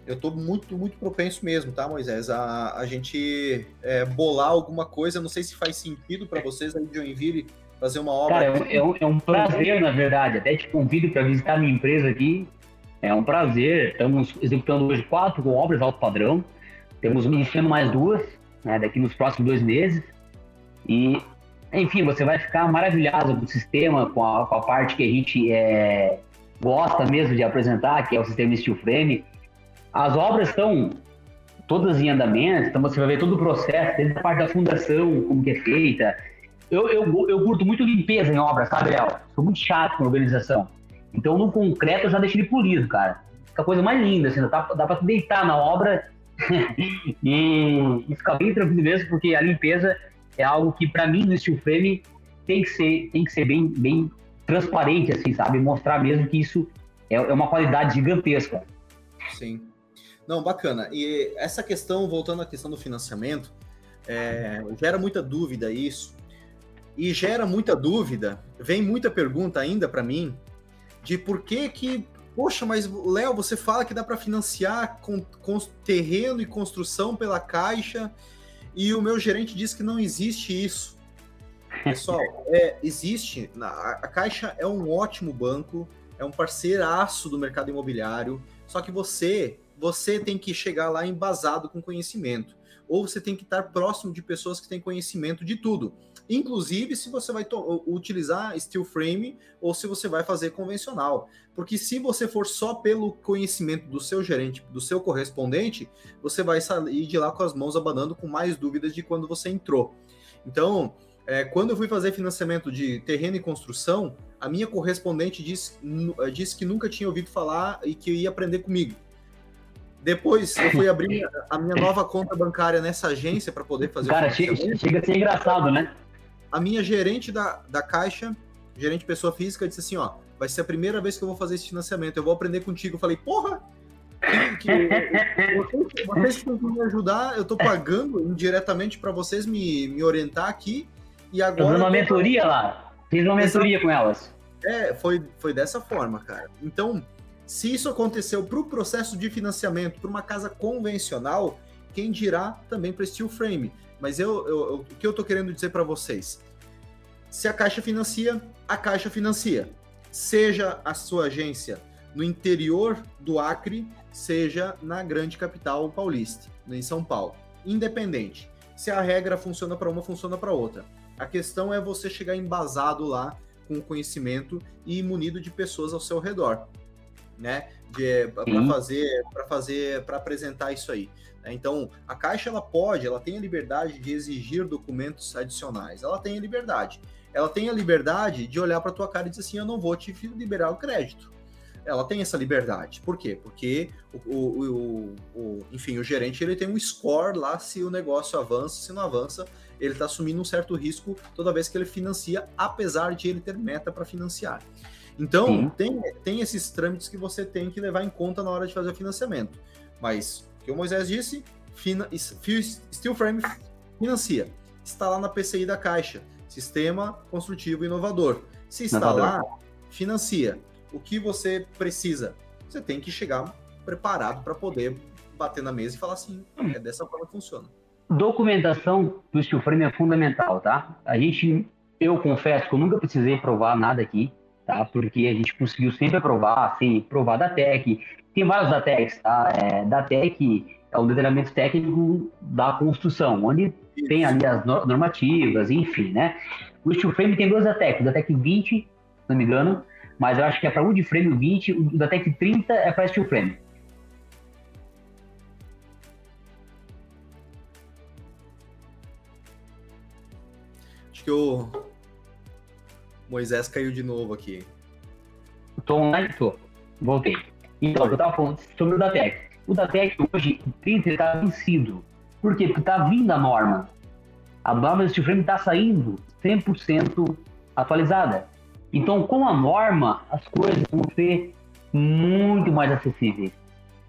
eu estou muito, muito propenso mesmo, tá, Moisés? A, a gente é, bolar alguma coisa, não sei se faz sentido para vocês aí de Joinville fazer uma obra. Cara, é, um, é um prazer, na verdade. Até te convido para visitar a minha empresa aqui. É um prazer. Estamos executando hoje quatro obras alto padrão. Temos iniciando mais duas, né, daqui nos próximos dois meses. E, enfim, você vai ficar maravilhado com o sistema, com a, com a parte que a gente é, gosta mesmo de apresentar, que é o sistema Steel Frame. As obras estão todas em andamento, então você vai ver todo o processo, desde a parte da fundação, como que é feita, eu, eu, eu curto muito limpeza em obra, sabe, Léo? Sou muito chato com organização. Então, no concreto, eu já deixo ele polido, cara. Fica a coisa mais linda, assim, dá, dá pra deitar na obra e, e, ficar bem tranquilo mesmo, porque a limpeza é algo que, para mim, no steel frame, tem que ser, tem que ser bem, bem transparente, assim, sabe? Mostrar mesmo que isso é, é uma qualidade gigantesca. Sim. Não, bacana. E essa questão, voltando à questão do financiamento, é, gera muita dúvida isso, e gera muita dúvida, vem muita pergunta ainda para mim de por que que, poxa, mas Léo, você fala que dá para financiar com, com terreno e construção pela Caixa e o meu gerente diz que não existe isso. Pessoal, é, existe, a Caixa é um ótimo banco, é um parceiraço do mercado imobiliário, só que você, você tem que chegar lá embasado com conhecimento ou você tem que estar próximo de pessoas que têm conhecimento de tudo. inclusive se você vai utilizar steel frame ou se você vai fazer convencional. Porque se você for só pelo conhecimento do seu gerente, do seu correspondente, você vai sair de lá com as mãos abanando com mais dúvidas de quando você entrou. Então, é, quando eu fui fazer financiamento de terreno e construção, a minha correspondente disse, disse que nunca tinha ouvido falar e que ia aprender comigo. Depois eu fui abrir a minha nova conta bancária nessa agência para poder fazer Cara, chega, chega a ser engraçado, né? A minha gerente da, da Caixa, gerente pessoa física, disse assim: ó, vai ser a primeira vez que eu vou fazer esse financiamento, eu vou aprender contigo. Eu falei, porra! Que, que, vocês, que me ajudar, eu tô pagando indiretamente para vocês me, me orientar aqui. E agora. Fiz uma mentoria lá. Fiz uma mentoria com elas. É, foi, foi dessa forma, cara. Então, se isso aconteceu para o processo de financiamento para uma casa convencional, quem dirá também para steel frame. Mas eu, eu, eu, o que eu estou querendo dizer para vocês? Se a Caixa financia, a Caixa financia. Seja a sua agência no interior do Acre, seja na grande capital paulista, em São Paulo. Independente. Se a regra funciona para uma, funciona para outra. A questão é você chegar embasado lá com o conhecimento e munido de pessoas ao seu redor né? Para fazer, para fazer, para apresentar isso aí. Né? Então, a Caixa ela pode, ela tem a liberdade de exigir documentos adicionais. Ela tem a liberdade. Ela tem a liberdade de olhar para tua cara e dizer assim, eu não vou te liberar o crédito. Ela tem essa liberdade. Por quê? Porque o, o, o, o enfim, o gerente ele tem um score lá se o negócio avança, se não avança, ele está assumindo um certo risco toda vez que ele financia, apesar de ele ter meta para financiar. Então, tem, tem esses trâmites que você tem que levar em conta na hora de fazer o financiamento. Mas, o que o Moisés disse, fina, Steel Frame financia. Está lá na PCI da Caixa. Sistema Construtivo Inovador. Se está inovador. lá, financia. O que você precisa? Você tem que chegar preparado para poder bater na mesa e falar assim, é dessa forma que funciona. Documentação do Steel Frame é fundamental, tá? A gente, eu confesso que eu nunca precisei provar nada aqui tá? Porque a gente conseguiu sempre aprovar, assim, provar da TEC. Tem vários da TEC, tá? É, da TEC é o detalhamento técnico da construção, onde tem ali as normativas, enfim, né? O steel frame tem duas da TEC, da TEC 20, se não me engano, mas eu acho que é para wood frame 20, o da TEC 30 é para steel frame. Acho que o Moisés caiu de novo aqui. Tô online? Tô. Voltei. Então, eu tava falando sobre o Datec. O Datec hoje, o 30 está vencido. Por quê? Porque tá vindo a norma. A norma do frame está saindo 100% atualizada. Então, com a norma, as coisas vão ser muito mais acessíveis.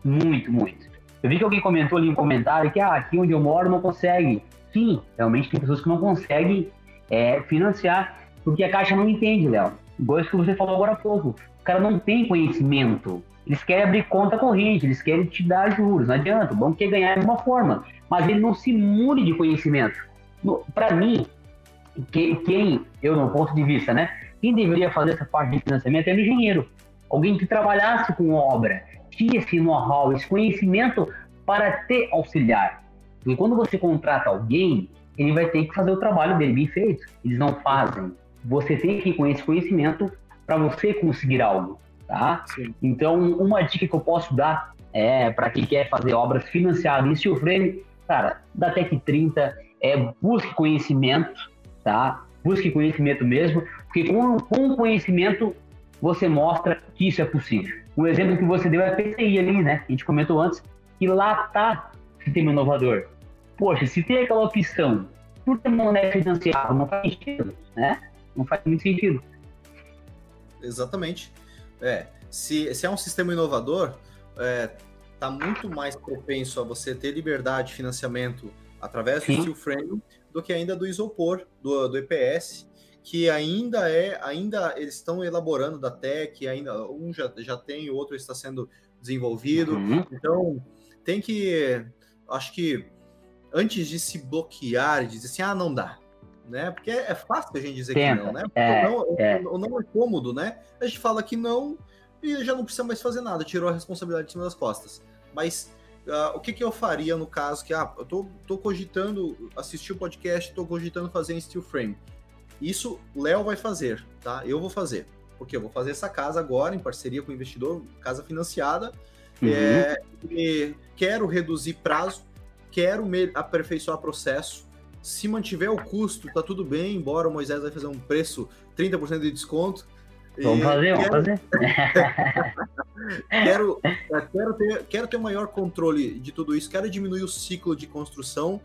Muito, muito. Eu vi que alguém comentou ali um comentário que ah, aqui onde eu moro não consegue. Sim, realmente tem pessoas que não conseguem é, financiar porque a Caixa não entende, Léo. Igual isso que você falou agora há pouco. O cara não tem conhecimento. Eles querem abrir conta corrente, eles querem te dar juros. Não adianta. O banco quer ganhar de uma forma. Mas ele não se mune de conhecimento. Para mim, quem, quem, eu no ponto de vista, né? Quem deveria fazer essa parte de financiamento é o engenheiro. Alguém que trabalhasse com obra, tinha esse know-how, esse conhecimento para te auxiliar. Porque quando você contrata alguém, ele vai ter que fazer o trabalho dele bem feito. Eles não fazem você tem que esse conhecimento para você conseguir algo, tá? Sim. Então, uma dica que eu posso dar é para quem quer fazer obras financiadas em steel frame, cara, da Tech 30, é busque conhecimento, tá? Busque conhecimento mesmo, porque com, com conhecimento você mostra que isso é possível. O exemplo que você deu é a PCI ali, né? A gente comentou antes que lá tá o sistema inovador. Poxa, se tem aquela opção, por que não é financiado? Não faz sentido, né? Não faz muito sentido. Exatamente. É, se, se é um sistema inovador, é, tá muito mais propenso a você ter liberdade de financiamento através Sim. do steel frame do que ainda do isopor, do, do EPS, que ainda é, ainda eles estão elaborando da Tech, ainda um já, já tem, o outro está sendo desenvolvido. Uhum. Então, tem que, acho que antes de se bloquear e dizer assim, ah, não dá, né? Porque é fácil a gente dizer Tenta. que não, né? É, não, é. O, não é cômodo, né? A gente fala que não e já não precisa mais fazer nada, tirou a responsabilidade de cima das costas. Mas uh, o que, que eu faria no caso que, ah, eu tô, tô cogitando assistir o podcast, tô cogitando fazer em steel frame. Isso Léo vai fazer, tá? Eu vou fazer. Porque eu vou fazer essa casa agora em parceria com o investidor, casa financiada. Uhum. É, quero reduzir prazo, quero aperfeiçoar processo. Se mantiver o custo, tá tudo bem, embora o Moisés vai fazer um preço 30% de desconto. Vamos fazer, vamos fazer. quero, é, quero, ter, quero ter maior controle de tudo isso, quero diminuir o ciclo de construção.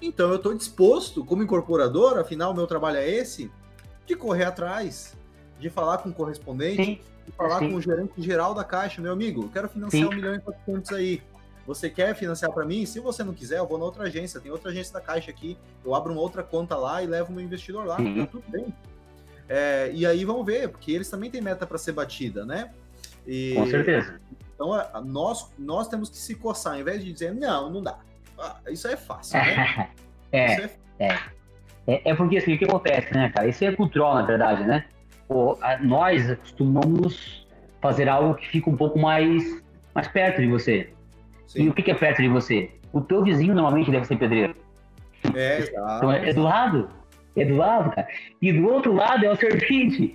Então eu estou disposto, como incorporador, afinal o meu trabalho é esse, de correr atrás, de falar com o correspondente, Sim. de falar Sim. com o gerente geral da Caixa, meu amigo, quero financiar Sim. um milhão e quatrocentos aí. Você quer financiar para mim? Se você não quiser, eu vou na outra agência. Tem outra agência da Caixa aqui. Eu abro uma outra conta lá e levo meu investidor lá. Tá tudo bem. É, e aí vamos ver, porque eles também têm meta para ser batida, né? E, Com certeza. Então nós, nós temos que se coçar, ao invés de dizer, não, não dá. Ah, isso é fácil, né? é, é, é, é. É porque assim, o que acontece, né, cara? Isso é cultural, na verdade, né? Pô, nós costumamos fazer algo que fica um pouco mais, mais perto de você. Sim. E o que é perto de você? O teu vizinho normalmente deve ser pedreiro. É, exato. Então é do lado é do lado, cara. E do outro lado é o serpente.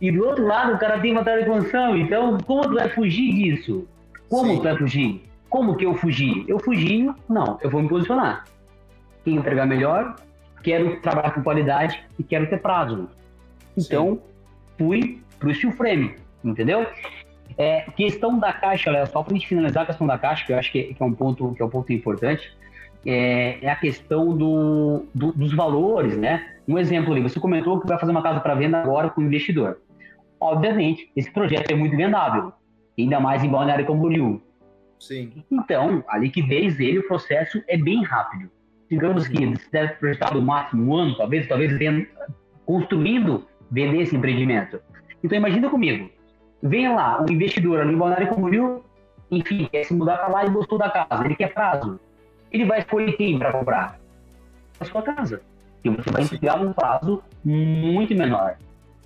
E do outro lado o cara tem uma de construção. Então, como tu vai fugir disso? Como Sim. tu vai fugir? Como que eu fugi? Eu fugi? Não, eu vou me posicionar. Quem entregar melhor, quero trabalhar com qualidade e quero ter prazo. Então, Sim. fui pro steel frame, entendeu? É, questão da caixa, Léo, só para a gente finalizar a questão da caixa, que eu acho que, é, que é um ponto que é um ponto importante é, é a questão do, do, dos valores, né? Um exemplo ali, você comentou que vai fazer uma casa para venda agora com o investidor. Obviamente, esse projeto é muito vendável, ainda mais em Balneário Camboriú. Sim. Então, a liquidez dele, o processo é bem rápido. Digamos que você deve projetar no máximo um ano, talvez, talvez vendo, construindo, vender esse empreendimento. Então, imagina comigo, vem lá um investidor ali Balneário Camboriú, enfim, quer se mudar para lá e gostou da casa, ele quer prazo ele vai escolher quem para comprar? A sua casa. E você vai entregar um prazo muito menor,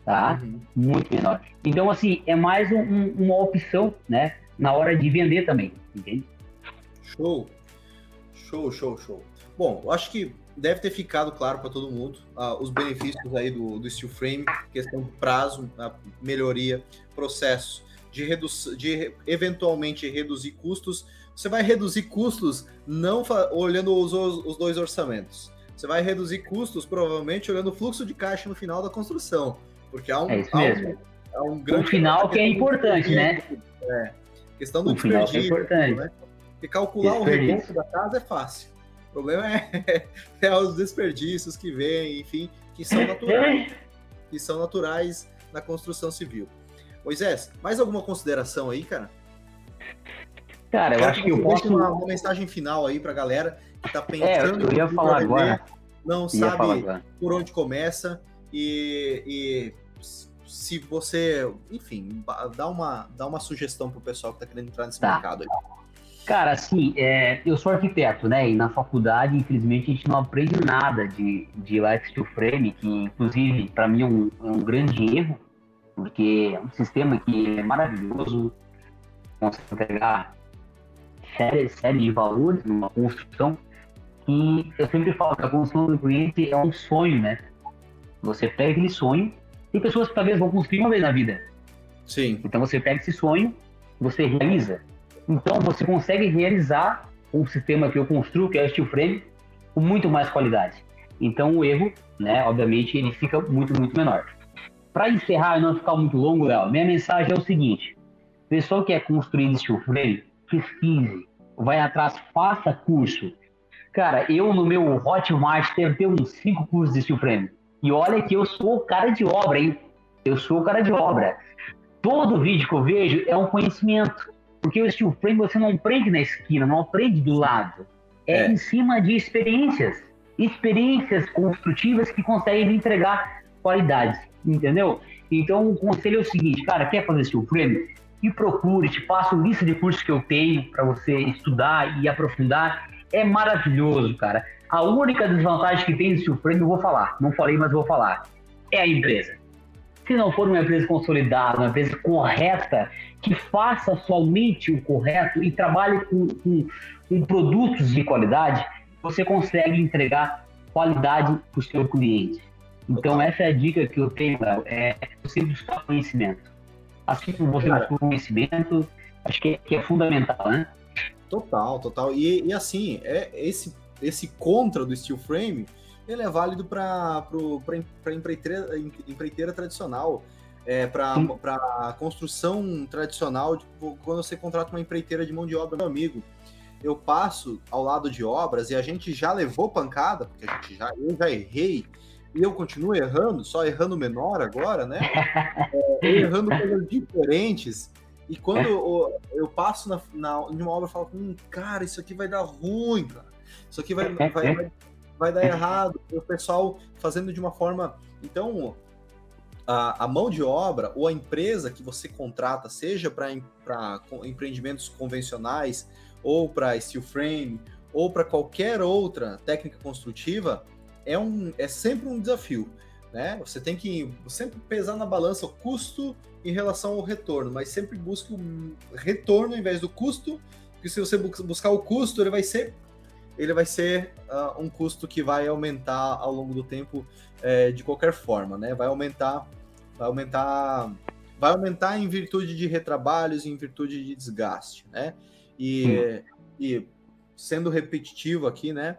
tá? Uhum. Muito menor. Então, assim, é mais um, um, uma opção, né? Na hora de vender também, entende? Show. Show, show, show. Bom, eu acho que deve ter ficado claro para todo mundo uh, os benefícios aí do, do steel frame, questão de prazo, melhoria, processo de, redu de eventualmente reduzir custos, você vai reduzir custos não olhando os, os dois orçamentos. Você vai reduzir custos provavelmente olhando o fluxo de caixa no final da construção. Porque há um, é isso mesmo. Há um, há um grande. O final que é importante, né? É. Questão do o final que é importante. Né? Porque calcular o recurso da casa é fácil. O problema é, é os desperdícios que vêm, enfim, que são naturais. que são naturais na construção civil. Moisés, mais alguma consideração aí, cara? Cara, eu acho que eu posso. Uma, uma mensagem final aí pra galera que tá pensando. É, eu ia falar agora. Não sabe por onde começa e, e, se você, enfim, dá uma, dá uma sugestão pro pessoal que tá querendo entrar nesse tá. mercado aí. Cara, assim, é, eu sou arquiteto, né? E na faculdade, infelizmente, a gente não aprende nada de, de Life Steel Frame, que inclusive para mim é um, é um grande erro, porque é um sistema que é maravilhoso, consegue entregar série, série de valores numa construção e eu sempre falo que a construção do cliente é um sonho, né? Você pega aquele sonho, tem pessoas que talvez vão construir uma vez na vida. Sim. Então você pega esse sonho, você realiza. Então você consegue realizar um sistema que eu construo, que é o steel frame, com muito mais qualidade. Então o erro, né, obviamente, ele fica muito, muito menor. Para encerrar e não ficar muito longo, Léo, minha mensagem é o seguinte: pessoal que é construir steel frame, pesquise, vai atrás, faça curso. Cara, eu no meu Hotmart tenho, uns cinco cursos de steel frame. E olha que eu sou cara de obra, hein? Eu sou cara de obra. Todo vídeo que eu vejo é um conhecimento. Porque o steel frame você não aprende na esquina, não aprende do lado. É, é. em cima de experiências. Experiências construtivas que conseguem entregar qualidade. Entendeu? Então o conselho é o seguinte, cara, quer fazer steel frame? me procure, te passo lista de cursos que eu tenho para você estudar e aprofundar. É maravilhoso, cara. A única desvantagem que tem no Steel Frame, eu vou falar. Não falei, mas vou falar. É a empresa. se não for uma empresa consolidada, uma empresa correta, que faça somente o correto e trabalhe com, com, com produtos de qualidade, você consegue entregar qualidade para o seu cliente. Então, essa é a dica que eu tenho, Léo, é você buscar conhecimento. Assim como você busca conhecimento, acho que é, que é, fundamental, né? Total, total. E, e assim, é esse, esse contra do steel frame, ele é válido para empreiteira, empreiteira tradicional, é, para construção tradicional, tipo, quando você contrata uma empreiteira de mão de obra, meu amigo. Eu passo ao lado de obras e a gente já levou pancada, porque a gente já, eu já errei e eu continuo errando, só errando menor agora, né? É, errando coisas diferentes. E quando eu, eu passo na, na, em uma obra, eu falo, hum, cara, isso aqui vai dar ruim, cara. Isso aqui vai, vai, vai, vai dar errado. E o pessoal fazendo de uma forma. Então, a, a, mão de obra ou a empresa que você contrata, seja para empreendimentos convencionais, ou para steel frame, ou para qualquer outra técnica construtiva, é, um, é sempre um desafio. Né? Você tem que sempre pesar na balança o custo em relação ao retorno, mas sempre busque o retorno ao invés do custo, porque se você buscar o custo, ele vai ser ele vai ser uh, um custo que vai aumentar ao longo do tempo é, de qualquer forma, né? Vai aumentar, vai aumentar, vai aumentar em virtude de retrabalhos, em virtude de desgaste, né? E, e sendo repetitivo aqui, né?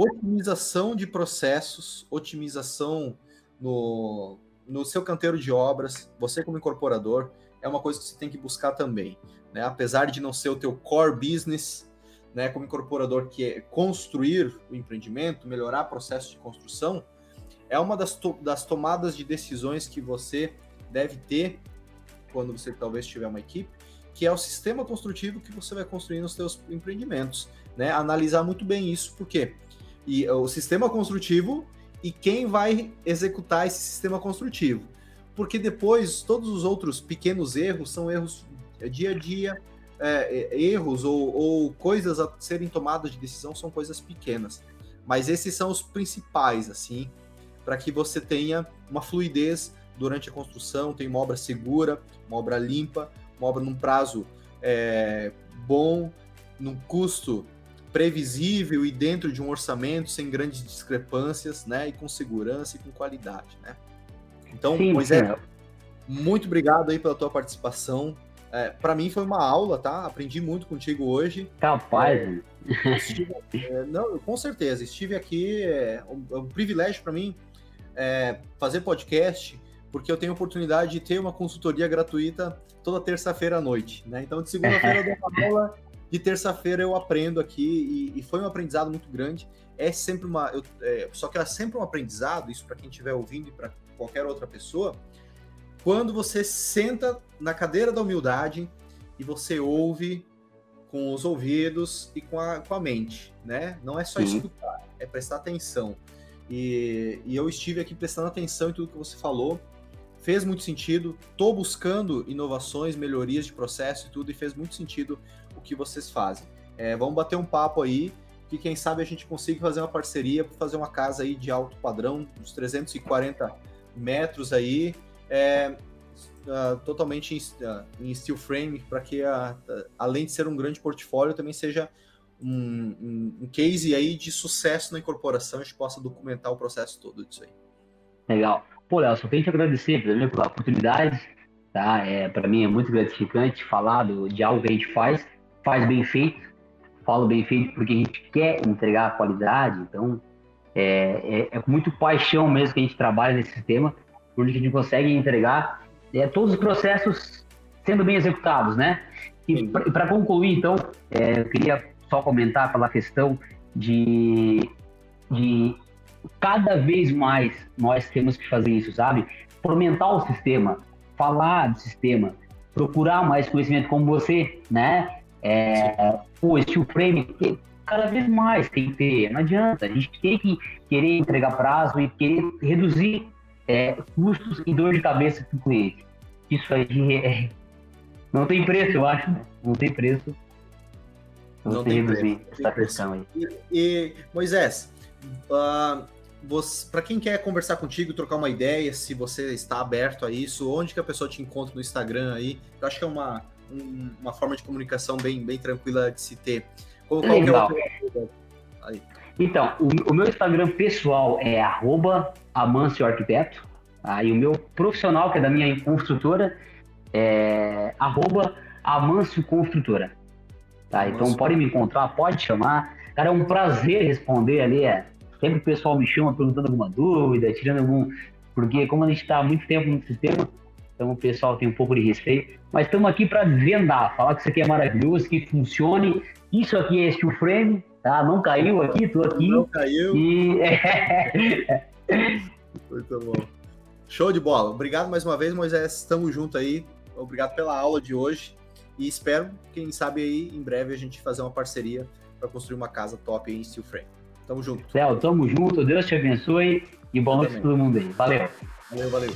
otimização de processos, otimização no, no seu canteiro de obras, você como incorporador, é uma coisa que você tem que buscar também. Né? Apesar de não ser o teu core business, né, como incorporador, que é construir o empreendimento, melhorar o processo de construção, é uma das, to das tomadas de decisões que você deve ter quando você talvez tiver uma equipe, que é o sistema construtivo que você vai construir nos seus empreendimentos. Né? Analisar muito bem isso, porque e o sistema construtivo e quem vai executar esse sistema construtivo. Porque depois todos os outros pequenos erros são erros dia a dia, é, é, erros ou, ou coisas a serem tomadas de decisão são coisas pequenas. Mas esses são os principais, assim, para que você tenha uma fluidez durante a construção, tenha uma obra segura, uma obra limpa, uma obra num prazo é, bom, num custo previsível e dentro de um orçamento sem grandes discrepâncias, né? E com segurança e com qualidade, né? Então, Sim, Moisés, muito obrigado aí pela tua participação. É, para mim foi uma aula, tá? Aprendi muito contigo hoje. Capaz. É, estive, é, não, com certeza. Estive aqui. É um, é um privilégio para mim é, fazer podcast, porque eu tenho a oportunidade de ter uma consultoria gratuita toda terça-feira à noite, né? Então, de segunda-feira eu dou uma aula de terça-feira eu aprendo aqui e, e, foi um aprendizado muito grande. É sempre uma. Eu, é, só que é sempre um aprendizado, isso para quem estiver ouvindo e para qualquer outra pessoa, quando você senta na cadeira da humildade e você ouve com os ouvidos e com a, com a mente, né? Não é só Sim. escutar, é prestar atenção. E, e eu estive aqui prestando atenção em tudo que você falou fez muito sentido. Estou buscando inovações, melhorias de processo e tudo, e fez muito sentido o que vocês fazem. É, vamos bater um papo aí, que quem sabe a gente consiga fazer uma parceria para fazer uma casa aí de alto padrão, uns 340 metros aí, é, uh, totalmente em, uh, em, steel frame, para que, uh, além de ser um grande portfólio, também seja um, um, um, case aí de sucesso na incorporação, a gente possa documentar o processo todo disso aí. Legal. Pô, Léo, só tenho que agradecer primeiro pela oportunidade, tá? É, para mim é muito gratificante falar do, de algo que a gente faz faz bem feito, falo bem feito porque a gente quer entregar a qualidade, então é, é, é com muito paixão mesmo que a gente trabalha nesse sistema, a gente consegue entregar é, todos os processos sendo bem executados, né? E para concluir, então, é, eu queria só comentar pela questão de, de cada vez mais nós temos que fazer isso, sabe? Fomentar o sistema, falar do sistema, procurar mais conhecimento como você, né? É, o steel frame, cada vez mais tem que ter, não adianta, a gente tem que querer entregar prazo e querer reduzir é, custos e dor de cabeça para o cliente. Isso aí é, não tem preço, eu acho, né? não tem preço. Não tem reduzir preço. essa pressão aí. E, e Moisés, uh, para quem quer conversar contigo, trocar uma ideia, se você está aberto a isso, onde que a pessoa te encontra no Instagram aí? Eu acho que é uma, um, uma forma de comunicação bem, bem tranquila de se ter. Qual, qual Legal. É o... Então, o, o, meu Instagram pessoal é arroba Amâncio Arquiteto. Tá? E o meu profissional, que é da minha construtora, é arroba Amâncio Construtora. Tá? Então pode me encontrar, pode chamar. Cara, é um prazer responder ali. É. Sempre o pessoal me chama perguntando alguma dúvida, tirando algum. Porque como a gente está há muito tempo no sistema, então o pessoal tem um pouco de respeito. Mas estamos aqui para desvendar, falar que isso aqui é maravilhoso, que funcione. Isso aqui é steel frame, tá? Não caiu aqui, estou aqui. Não caiu. E... muito bom. Show de bola. Obrigado mais uma vez, Moisés. Estamos junto aí. Obrigado pela aula de hoje. E espero, quem sabe aí, em breve a gente fazer uma parceria para construir uma casa top em steel frame. Tamo junto. Céu, tamo junto. Deus te abençoe e boa noite para todo mundo aí. Valeu. Valeu, valeu.